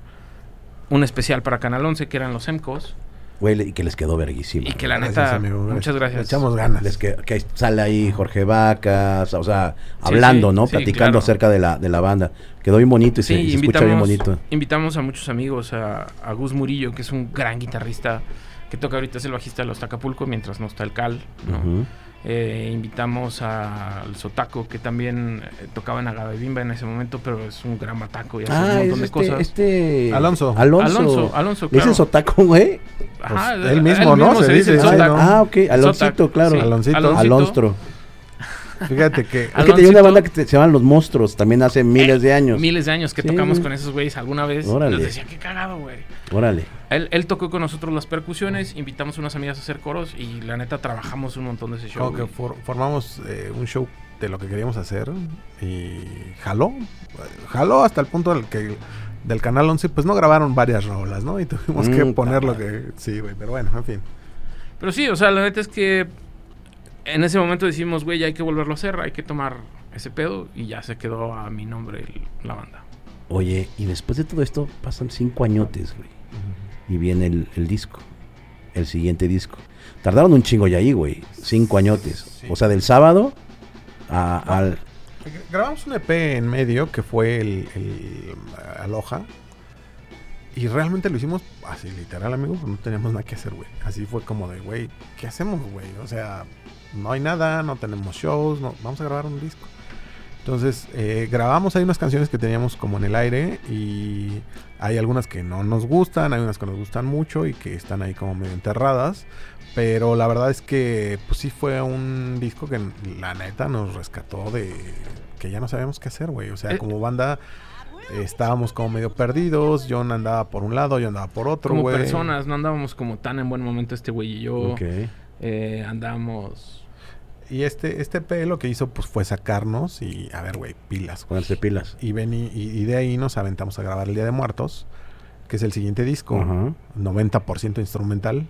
Speaker 2: un especial para Canal 11, que eran los EMCOS.
Speaker 1: Güey, y que les quedó verguísima.
Speaker 2: Y que la
Speaker 3: Gracias,
Speaker 2: neta,
Speaker 3: amigo,
Speaker 2: muchas
Speaker 3: Le
Speaker 2: gracias.
Speaker 3: echamos ganas.
Speaker 1: Les que, que sale ahí Jorge Vacas, o sea, hablando,
Speaker 2: sí,
Speaker 1: ¿no?
Speaker 2: sí,
Speaker 1: Platicando
Speaker 2: claro.
Speaker 1: acerca de la, de la banda. Quedó bien bonito y se,
Speaker 2: Sí,
Speaker 1: y se escucha bien bonito.
Speaker 2: invitamos a muchos amigos, a, a Gus Murillo, que es un gran guitarrista que toca ahorita, es el bajista de los Tacapulco, mientras no está el Cal, ¿no? Eh, invitamos al Sotaco, que también eh, tocaba en Agavebimba en ese momento, pero es un gran bataco y hace un
Speaker 1: Ah,
Speaker 2: montón
Speaker 1: es
Speaker 2: de
Speaker 1: este,
Speaker 2: cosas.
Speaker 1: este...
Speaker 3: Alonso.
Speaker 1: Alonso.
Speaker 2: Alonso, Alonso,
Speaker 1: ¿Es
Speaker 2: claro.
Speaker 1: el Sotaco, güey?
Speaker 3: Pues, él mismo, ¿no? Se dice,
Speaker 2: Sotaco.
Speaker 3: ¿no?
Speaker 1: Ah, ok. Aloncito,
Speaker 2: Sotaco,
Speaker 1: claro.
Speaker 2: sí.
Speaker 3: Aloncito.
Speaker 2: Aloncito.
Speaker 1: Alonstro.
Speaker 3: Fíjate que
Speaker 1: Es que tenía una banda que te- se llaman Los Monstruos, también hace miles de años.
Speaker 2: Miles de años que
Speaker 1: Sí,
Speaker 2: tocamos
Speaker 1: güey.
Speaker 2: con esos güeyes alguna vez.
Speaker 1: Órale.
Speaker 2: Nos decía, qué cagado, güey.
Speaker 1: Órale.
Speaker 2: Él, él tocó con nosotros las percusiones, invitamos unas amigas a hacer coros y la neta trabajamos un montón de ese show.
Speaker 3: como que for- formamos eh, un show de lo que queríamos hacer y jaló. Jaló hasta el punto del que del canal 11 pues no grabaron varias rolas, ¿no? Y tuvimos que
Speaker 1: Mm,
Speaker 3: poner lo que sí, güey, pero bueno, en fin.
Speaker 2: Pero sí, o sea, la neta es que en ese momento decimos, güey, ya hay que volverlo a hacer, hay que tomar ese pedo y ya se quedó a mi nombre el- la banda.
Speaker 1: Oye, y después de todo esto pasan cinco añotes, güey. Y viene el, el disco. El siguiente disco. Tardaron un chingo ya ahí, güey. Cinco añotes.
Speaker 3: Sí.
Speaker 1: O sea, del sábado a- al...
Speaker 3: Grabamos un EP en medio que fue el, el Aloha. Y realmente lo hicimos así, literal, amigo. pues No teníamos nada que hacer, güey. Así fue como de, güey, ¿qué hacemos, güey? O sea, no hay nada, no tenemos shows, no, vamos a grabar un disco. Entonces, eh, grabamos ahí unas canciones que teníamos como en el aire y hay algunas que no nos gustan, hay unas que nos gustan mucho y que están ahí como medio enterradas. Pero la verdad es que pues sí fue un disco que la neta nos rescató de que ya no sabíamos qué hacer, güey. O sea,
Speaker 2: Eh.
Speaker 3: como banda estábamos como medio perdidos. John andaba por un lado, yo andaba por otro,
Speaker 2: Como
Speaker 3: güey.
Speaker 2: personas, no andábamos como tan en buen momento este güey y yo. Eh, andábamos...
Speaker 3: Y este, este P lo que hizo pues fue sacarnos y a ver, güey, pilas.
Speaker 1: Pónganse pilas.
Speaker 3: Y, ven y, y- y de ahí nos aventamos a grabar El Día de Muertos, que es el siguiente disco,
Speaker 1: Ajá.
Speaker 3: 90% instrumental.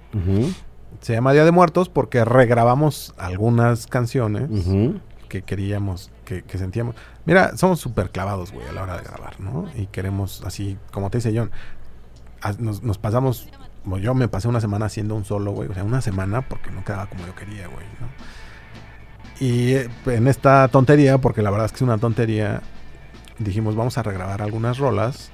Speaker 3: Se llama Día de Muertos porque regrabamos algunas canciones que queríamos, que, que sentíamos. Mira, somos súper clavados, güey, a la hora de grabar, ¿no? Y queremos, así, como te dice John, a- nos, nos pasamos, bueno, yo me pasé una semana haciendo un solo, güey, o sea, una semana porque no quedaba como yo quería, güey, ¿no? Y eh, en esta tontería, porque la verdad es que es una tontería, dijimos, vamos a regrabar algunas rolas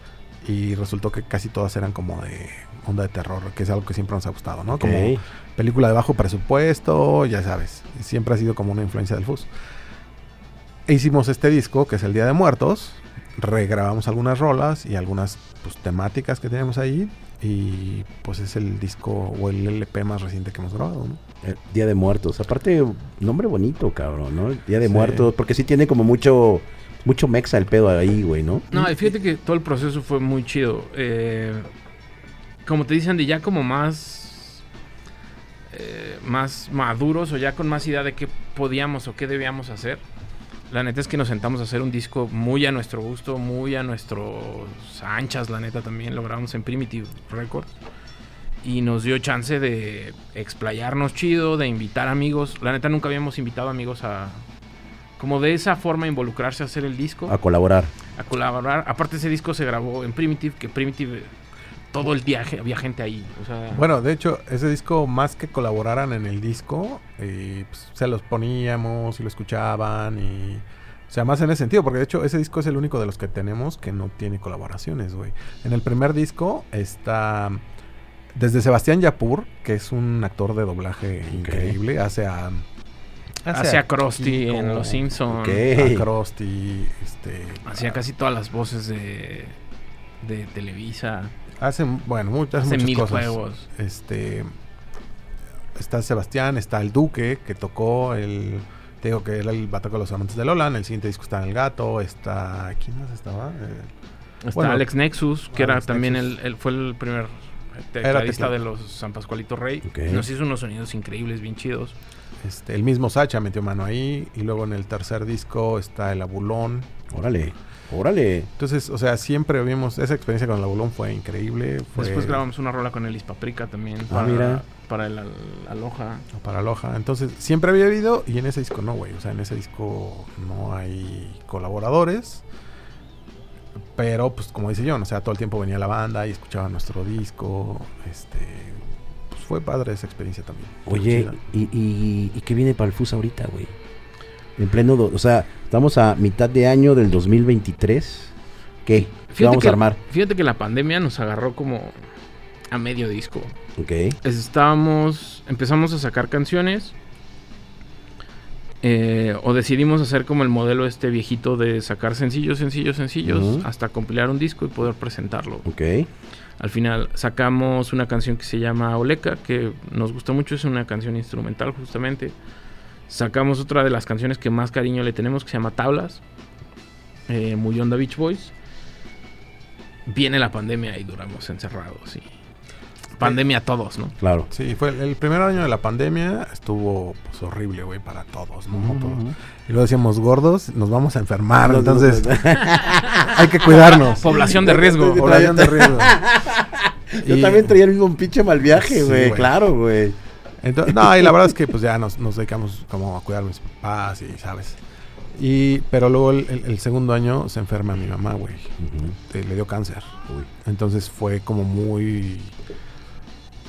Speaker 3: y resultó que casi todas eran como de onda de terror, que es algo que siempre nos ha gustado, ¿no? Como película de bajo presupuesto, ya sabes, siempre ha sido como una influencia del FUS. E hicimos este disco, que es el Día de Muertos, regrabamos algunas rolas y algunas pues, temáticas que tenemos ahí, y pues es el disco o el LP más reciente que hemos grabado, ¿no?
Speaker 1: Eh, Día de Muertos. Aparte, nombre bonito, cabrón, ¿no? Día de
Speaker 3: Sí.
Speaker 1: Muertos. Porque sí tiene como mucho, mucho mexa el pedo ahí, güey, ¿no?
Speaker 2: No, fíjate que todo el proceso fue muy chido. Eh, como te dicen, de ya como más. eh, más maduros o ya con más idea de qué podíamos o qué debíamos hacer. La neta es que nos sentamos a hacer un disco muy a nuestro gusto, muy a nuestros anchas, la neta también. Lo grabamos en Primitive Records. Y nos dio chance de explayarnos chido, de invitar amigos. La neta nunca habíamos invitado amigos a... Como de esa forma involucrarse a hacer el disco
Speaker 1: A colaborar.
Speaker 2: a colaborar. Aparte ese disco se grabó en Primitive, que Primitive todo el día ge- había gente ahí. O sea,
Speaker 3: Bueno, de hecho, ese disco, más que colaboraran en el disco, eh, pues, se los poníamos y lo escuchaban y... O sea, más en ese sentido, porque de hecho ese disco es el único de los que tenemos que no tiene colaboraciones, güey. En el primer disco está desde Sebastián Yapur, que es un actor de doblaje increíble, hace a...
Speaker 2: hacía Krusty
Speaker 3: Kiko,
Speaker 2: en Los Simpsons.
Speaker 1: Ok.
Speaker 3: a Krusty, este...
Speaker 2: Hacía casi todas las voces de, de Televisa.
Speaker 3: Hace, bueno, muchas,
Speaker 2: Hace
Speaker 3: muchas
Speaker 2: mil
Speaker 3: cosas.
Speaker 2: juegos.
Speaker 3: Este está Sebastián, está el Duque que tocó el te digo que era el bata con los amantes de Lola, en el siguiente disco está el gato, está ¿quién más estaba? Eh,
Speaker 2: Está
Speaker 3: Bueno,
Speaker 2: Alex Nexus, que era también
Speaker 3: Nexus.
Speaker 2: el, el- fue el primer tecladista de los San Pascualito Rey. Nos hizo unos sonidos increíbles, bien chidos.
Speaker 3: este, el mismo Sacha metió mano ahí y luego en el tercer disco está el Abulón.
Speaker 1: Órale. Órale.
Speaker 3: Entonces, o sea, siempre vimos esa experiencia con el Abulón fue increíble, fue
Speaker 2: Después grabamos una rola con el Ispaprica también.
Speaker 1: Ah,
Speaker 2: para,
Speaker 1: mira.
Speaker 2: Para el Al- Aloha.
Speaker 3: para Loja. Entonces, siempre había habido y en ese disco no, güey. O sea, en ese disco no hay colaboradores. Pero, pues, como dice John, o sea, todo el tiempo venía la banda y escuchaba nuestro disco. Este. Pues fue padre esa experiencia también.
Speaker 1: Oye. ¿y, y, y qué viene para el FUS ahorita, güey? En pleno, do- o sea, estamos a mitad de año del 2023. ¿Qué? ¿Qué vamos
Speaker 2: que,
Speaker 1: a armar?
Speaker 2: Fíjate que la pandemia nos agarró como a medio disco.
Speaker 1: Ok.
Speaker 2: Estábamos, empezamos a sacar canciones. eh, o decidimos hacer como el modelo este viejito de sacar sencillos, sencillos, sencillos, hasta compilar un disco y poder presentarlo.
Speaker 1: Ok.
Speaker 2: Al final sacamos una canción que se llama Oleca, que nos gusta mucho, es una canción instrumental justamente. Sacamos otra de las canciones que más cariño le tenemos, que se llama Tablas, eh, muy onda Beach Boys. Viene la pandemia y duramos encerrados. Y... Pandemia a todos, ¿no?
Speaker 1: Claro.
Speaker 3: Sí, fue el, el primer año de la pandemia estuvo pues horrible, güey, para todos, ¿no? Todos. Y luego decíamos gordos, nos vamos a enfermar,
Speaker 1: No,
Speaker 3: entonces
Speaker 1: no, no.
Speaker 3: hay que cuidarnos.
Speaker 2: Población de riesgo.
Speaker 3: Población de riesgo.
Speaker 1: Yo
Speaker 3: Y-
Speaker 1: también traía el mismo pinche mal viaje, güey. claro, güey.
Speaker 3: Entonces, no, y la verdad es que pues ya nos, nos dedicamos como a cuidar a mis papás y, ¿sabes? Y, pero luego el, el- el segundo año se enferma mi mamá, güey. Le dio cáncer.
Speaker 1: Uy.
Speaker 3: Entonces fue como muy...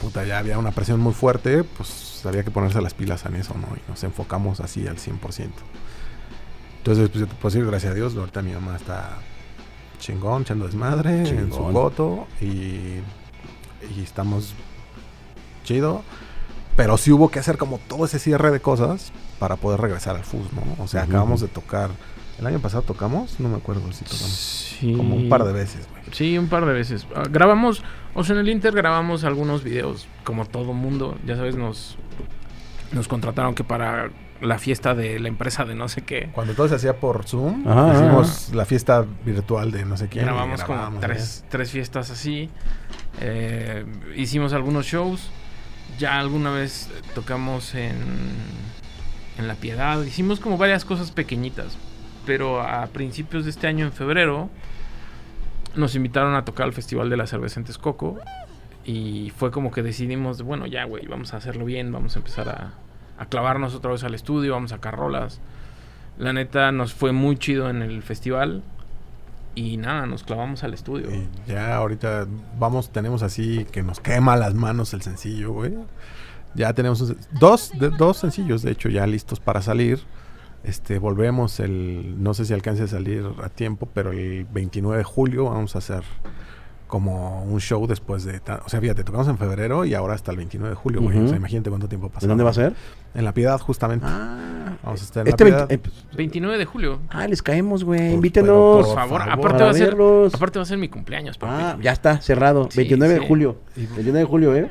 Speaker 3: Puta, ya había una presión muy fuerte, pues había que ponerse las pilas en eso, ¿no? Y nos enfocamos así al 100%. Entonces, pues puedo decir, gracias a Dios, ahorita mi mamá está chingón, echando desmadre en su coto y, y estamos chido. Pero sí hubo que hacer como todo ese cierre de cosas para poder regresar al FUS, ¿no? O sea, acabamos de tocar El año pasado tocamos, no me acuerdo si tocamos.
Speaker 2: Sí.
Speaker 3: Como un par de veces, güey.
Speaker 2: Sí, un par de veces. Ah, grabamos, o sea, en el Inter grabamos algunos videos, como todo mundo. Ya sabes, nos, nos contrataron que para la fiesta de la empresa de no sé qué.
Speaker 3: Cuando todo se hacía por Zoom,
Speaker 1: Ajá, ajá.
Speaker 3: hicimos la fiesta virtual de no sé quién. y
Speaker 2: grabamos como
Speaker 3: grabamos,
Speaker 2: tres, tres fiestas así. Eh, hicimos algunos shows. Ya alguna vez eh, tocamos en, en La Piedad. Hicimos como varias cosas pequeñitas. Pero a principios de este año, en febrero, nos invitaron a tocar al Festival de la Cerveza en Texcoco. Y fue como que decidimos, bueno, ya, güey, vamos a hacerlo bien, vamos a empezar a, a clavarnos otra vez al estudio, vamos a sacar rolas. La neta nos fue muy chido en el festival. Y nada, nos clavamos al estudio.
Speaker 3: Ya ahorita vamos, tenemos así que nos quema las manos el sencillo, güey. Ya tenemos dos, dos sencillos, de hecho, ya listos para salir. Este, volvemos el, no sé si alcance a salir a tiempo, pero el 29 de julio vamos a hacer como un show después de, o sea, fíjate, tocamos en febrero y ahora hasta el 29 de julio, güey. O sea, imagínate cuánto tiempo pasa.
Speaker 1: ¿De dónde va a ser?
Speaker 3: En La Piedad, justamente.
Speaker 1: Ah,
Speaker 3: Vamos a estar en
Speaker 1: este
Speaker 3: La
Speaker 1: 20
Speaker 3: Piedad.
Speaker 1: eh, pues,
Speaker 2: 29 de julio.
Speaker 1: ah, les caemos, güey.
Speaker 3: Pues,
Speaker 1: Invítenos.
Speaker 2: Por favor,
Speaker 3: favor,
Speaker 2: aparte va a ser aparte va a ser mi cumpleaños, papi.
Speaker 1: Ah, ya está, cerrado.
Speaker 2: Sí,
Speaker 1: 29 de julio. 29 de julio, ¿eh?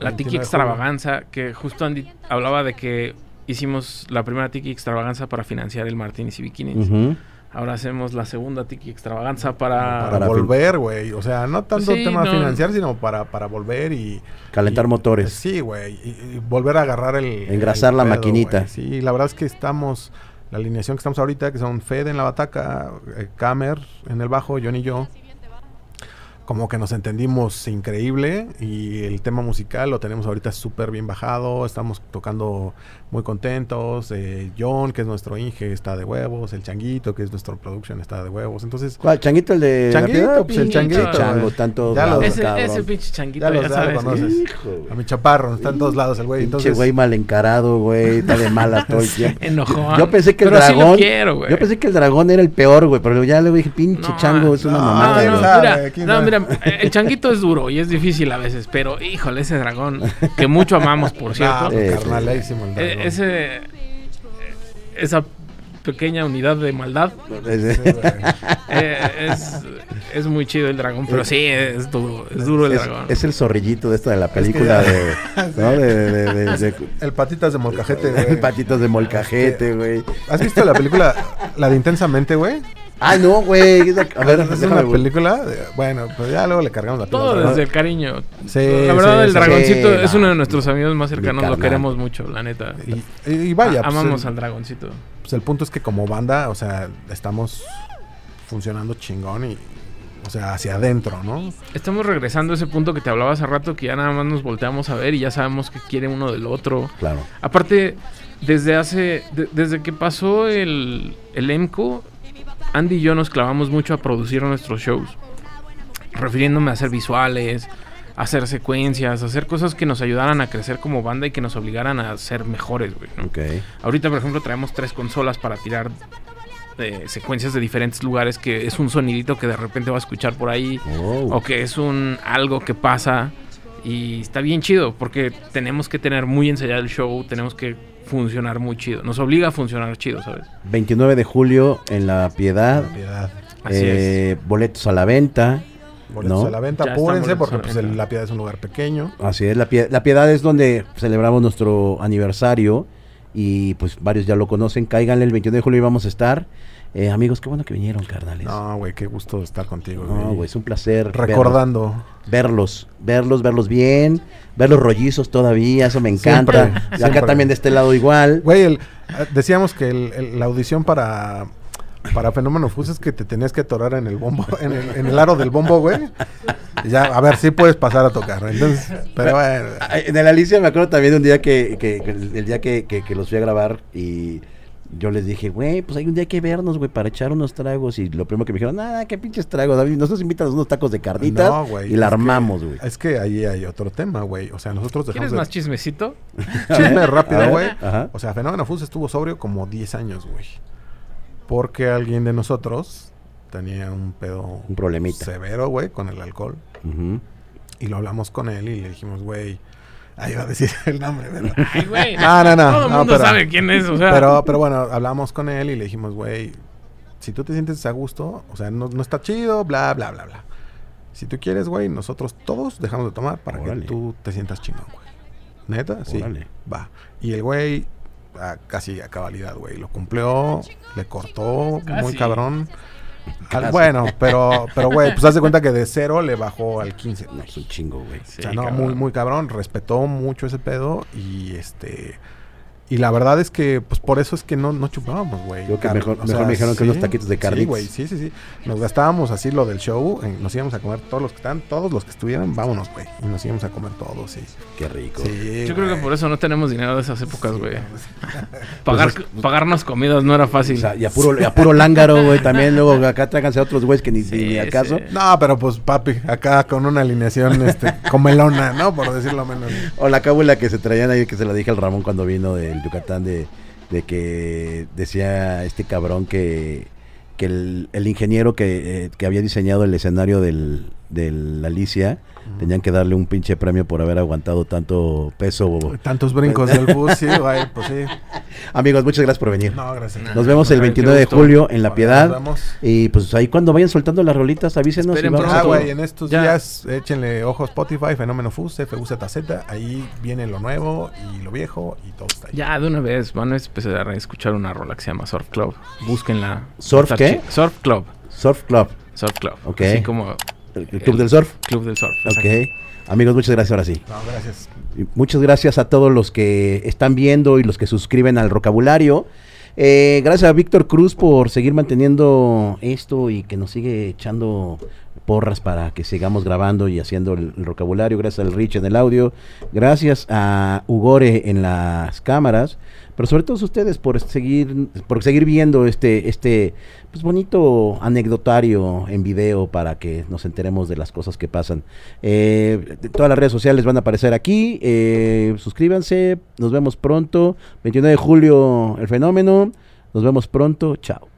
Speaker 2: la
Speaker 3: 29
Speaker 2: Tiki. Extravaganza, que justo Andy hablaba de que hicimos la primera Tiki Extravaganza para financiar el Martínez y Bikinis.
Speaker 1: Ujú.
Speaker 2: Ahora hacemos la segunda Tiki Extravaganza para...
Speaker 3: Para,
Speaker 1: Para fin-
Speaker 3: volver, güey. O sea, no tanto
Speaker 2: Sí,
Speaker 3: tema
Speaker 2: no.
Speaker 3: financiar, sino para, para volver y...
Speaker 1: Calentar
Speaker 3: y-
Speaker 1: motores.
Speaker 3: Sí, güey. Y, y volver a agarrar el...
Speaker 1: Engrasar
Speaker 3: el
Speaker 1: la maquinita.
Speaker 3: güey. Sí, la verdad es que estamos... La alineación que estamos ahorita, que son Fed en la bataca, eh, Camer en el bajo, John y yo. Como que nos entendimos increíble y el tema musical lo tenemos ahorita súper bien bajado. Estamos tocando muy contentos. eh, John, que es nuestro Inge, está de huevos. El Changuito, que es nuestro production, está de huevos. Entonces,
Speaker 1: ¿Cuál? ¿Changuito el de la
Speaker 3: Changuito,
Speaker 1: piedad?
Speaker 3: pues, el
Speaker 2: changuito,
Speaker 1: chango, tanto.
Speaker 3: Ya lo-
Speaker 2: ese, ese pinche changuito,
Speaker 3: Ya
Speaker 2: ya,
Speaker 3: los ya
Speaker 2: sabes.
Speaker 3: conoces.
Speaker 1: Hijo,
Speaker 3: a mi chaparro, está en todos lados el güey.
Speaker 1: Pinche
Speaker 3: Entonces,
Speaker 1: güey mal encarado, güey. Está de malas todo el tiempo.
Speaker 2: Enojón.
Speaker 1: Yo pensé que el
Speaker 2: Pero sí lo
Speaker 1: dragón.
Speaker 2: quiero, güey.
Speaker 1: yo pensé que el dragón era el peor, güey. Pero ya luego dije, pinche
Speaker 2: No,
Speaker 1: chango, es una
Speaker 3: no,
Speaker 1: mamada,
Speaker 2: no, mira,
Speaker 3: sabe.
Speaker 2: Mira, el changuito es duro y es difícil a veces, pero híjole, ese dragón, que mucho amamos, por cierto.
Speaker 3: No,
Speaker 1: Eh,
Speaker 3: carnalísimo el
Speaker 2: Eh,
Speaker 3: dragón.
Speaker 2: ese esa pequeña unidad de maldad eh, es, es muy chido el dragón, pero sí es duro, es duro el
Speaker 1: es,
Speaker 2: dragón.
Speaker 1: es el zorrillito de esta de la película
Speaker 3: ya-
Speaker 1: de, ¿no? de, de, de- de-
Speaker 3: El patitas de molcajete,
Speaker 1: de
Speaker 3: güey.
Speaker 1: patitos de molcajete, güey.
Speaker 3: ¿Has visto la película, la de Intensamente, güey?
Speaker 1: Ah, no, güey. A ver,
Speaker 3: es una película. bueno, pues ya luego le cargamos la pila.
Speaker 2: Todo
Speaker 3: ¿no?
Speaker 2: desde el cariño.
Speaker 3: Sí,
Speaker 2: la verdad,
Speaker 3: sí,
Speaker 2: el
Speaker 3: sí.
Speaker 2: dragoncito
Speaker 1: Sí,
Speaker 2: es
Speaker 1: no.
Speaker 2: uno de nuestros amigos más cercanos. Lo queremos mucho, la neta.
Speaker 3: Y, y vaya,
Speaker 2: A-
Speaker 3: pues,
Speaker 2: amamos
Speaker 3: el,
Speaker 2: al dragoncito.
Speaker 3: pues el punto es que como banda, o sea, estamos funcionando chingón y, o sea, hacia adentro, ¿no?
Speaker 2: Estamos regresando a ese punto que te hablaba hace rato, que ya nada más nos volteamos a ver y ya sabemos que quiere uno del otro.
Speaker 1: Claro.
Speaker 2: Aparte, desde hace. de- desde que pasó el, el EMCO, Andy y yo nos clavamos mucho a producir nuestros shows. Refiriéndome a hacer visuales, a hacer secuencias, a hacer cosas que nos ayudaran a crecer como banda y que nos obligaran a ser mejores, güey. ¿no?
Speaker 1: Ok.
Speaker 2: Ahorita, por ejemplo, traemos tres consolas para tirar eh, secuencias de diferentes lugares, que es un sonidito que de repente va a escuchar por ahí
Speaker 1: Oh.
Speaker 2: o que es un algo que pasa y está bien chido porque tenemos que tener muy ensayado el show, tenemos que funcionar muy chido, nos obliga a funcionar chido, ¿sabes?
Speaker 1: 29 de julio en La Piedad.
Speaker 3: La piedad.
Speaker 2: Así
Speaker 1: eh, Boletos a la venta.
Speaker 3: Boletos
Speaker 1: ¿No?
Speaker 3: a la venta,
Speaker 2: Ya
Speaker 3: apúrense porque pues, el- la piedad es un lugar pequeño.
Speaker 1: Así es, la, Pie- la Piedad es donde celebramos nuestro aniversario y pues varios ya lo conocen. Cáiganle el 21 de julio y vamos a estar. Eh, amigos, qué bueno que vinieron, carnales.
Speaker 3: No, güey, qué gusto estar contigo,
Speaker 1: No, güey, es un placer
Speaker 3: Recordando.
Speaker 1: verlos, verlos, verlos bien, ver los rollizos todavía, eso me encanta.
Speaker 3: Siempre,
Speaker 1: acá
Speaker 3: siempre.
Speaker 1: también de este lado igual.
Speaker 3: Güey, el- eh, decíamos que el- el- la audición para, para Fenómeno Fus es que te tenías que atorar en el bombo, en el, en el aro del bombo, güey. Ya, a ver, si puedes pasar a tocar. Entonces, pero bueno.
Speaker 1: En el Alicia me acuerdo también de un día que, que- que el día que los fui a grabar y yo les dije, güey, pues hay un día que vernos, güey, para echar unos tragos. Y lo primero que me dijeron, nada, qué pinches tragos, David, nosotros invitan unos tacos de carnitas
Speaker 3: No, güey,
Speaker 1: y la armamos, güey.
Speaker 3: Es que ahí hay otro tema, güey. O sea, nosotros
Speaker 2: ¿Quieres
Speaker 3: dejamos de-
Speaker 2: más chismecito?
Speaker 3: Chisme rápido, güey. O sea, Fenómeno Fus estuvo sobrio como 10 años, güey. Porque alguien de nosotros tenía un pedo
Speaker 1: Un problemita.
Speaker 3: severo, güey, con el alcohol. Y lo hablamos con él y le dijimos, güey. Ahí iba a decir el nombre, ¿verdad?
Speaker 2: Ay, güey.
Speaker 3: No, no, no,
Speaker 2: Todo el
Speaker 3: no,
Speaker 2: mundo
Speaker 3: pero-
Speaker 2: sabe quién es, o sea.
Speaker 3: Pero, pero bueno, hablamos con él y le dijimos, güey, si tú te sientes a gusto, o sea, no, no está chido, bla, bla, bla, bla. Si tú quieres, güey, nosotros todos dejamos de tomar para
Speaker 1: Órale.
Speaker 3: que tú te sientas chingón, güey. ¿Neta? Sí.
Speaker 1: Órale.
Speaker 3: Va. Y el güey, a- casi a cabalidad, güey. Lo cumplió, le cortó muy cabrón. Al- bueno, pero, pero, güey, pues haz de cuenta que de cero le bajó al 15.
Speaker 1: No, es un chingo, güey.
Speaker 2: Sí,
Speaker 3: o sea, no,
Speaker 2: cabrón.
Speaker 3: muy, muy cabrón. Respetó mucho ese pedo y este... Y la verdad es que, pues por eso es que no, no chupábamos, güey.
Speaker 1: Que mejor-
Speaker 3: o
Speaker 1: mejor me dijeron que unos taquitos de
Speaker 3: Sí,
Speaker 1: carnitas.
Speaker 3: güey, sí, sí, sí. Nos gastábamos así lo del show. eh, nos íbamos a comer todos los que están, todos los que estuvieran, vámonos, güey. Y nos íbamos a comer todos, sí.
Speaker 1: Qué rico.
Speaker 3: Sí,
Speaker 2: Yo creo que por eso no tenemos dinero de esas épocas,
Speaker 3: Sí,
Speaker 2: güey.
Speaker 3: pues,
Speaker 2: Pagar,
Speaker 1: Pues
Speaker 2: pagarnos comidas no era
Speaker 1: O
Speaker 2: fácil.
Speaker 1: sea, y a puro, y a puro lángaro, güey, también. Luego acá tráiganse a otros güeyes que ni,
Speaker 2: Sí,
Speaker 1: ni al caso.
Speaker 2: sí.
Speaker 3: No, pero pues papi, acá con una alineación este, comelona, ¿no? Por decirlo menos.
Speaker 1: O la cábula que se traían ahí, que se la dije al Ramón cuando vino Yucatán, de, que decía este cabrón que, que el, el ingeniero que, eh, que había diseñado el escenario del, del Alicia, tenían que darle un pinche premio por haber aguantado tanto peso.
Speaker 3: Tantos brincos del bus, sí, güey, pues sí.
Speaker 1: Amigos, muchas gracias por venir.
Speaker 3: No, gracias.
Speaker 1: Nos vemos el
Speaker 2: Ay, qué
Speaker 1: 29 de julio en La
Speaker 3: Nos
Speaker 1: Piedad.
Speaker 3: vemos.
Speaker 1: Y pues ahí cuando vayan soltando las rolitas, avísenos.
Speaker 2: Esperen
Speaker 1: y vamos
Speaker 3: Ah, güey, en estos
Speaker 2: Ya.
Speaker 3: días échenle ojo a Spotify, Fenómeno Fus, FUZZ, ahí viene lo nuevo y lo viejo y todo está ahí.
Speaker 2: Ya, de una vez, van a empezar a escuchar una rola que se llama Surf Club. Búsquenla.
Speaker 1: ¿Surf qué?
Speaker 2: Surf Club.
Speaker 1: Surf Club,
Speaker 2: Surf Club.
Speaker 1: Ok.
Speaker 2: Así como
Speaker 1: el el Club del Surf.
Speaker 2: Club del Surf.
Speaker 1: Ok. Amigos, muchas gracias ahora sí.
Speaker 3: No, gracias.
Speaker 1: Y Muchas gracias a todos los que están viendo y los que suscriben al vocabulario. Eh, gracias a Víctor Cruz por seguir manteniendo esto y que nos sigue echando porras para que sigamos grabando y haciendo el, el vocabulario. Gracias al Rich en el audio. Gracias a Ugore en las cámaras. Pero sobre todo ustedes por seguir, por seguir viendo este, este pues bonito anecdotario en video para que nos enteremos de las cosas que pasan. Eh, todas las redes sociales van a aparecer aquí. eh, suscríbanse. Nos vemos pronto. 29 de julio, el fenómeno. Nos vemos pronto. Chao.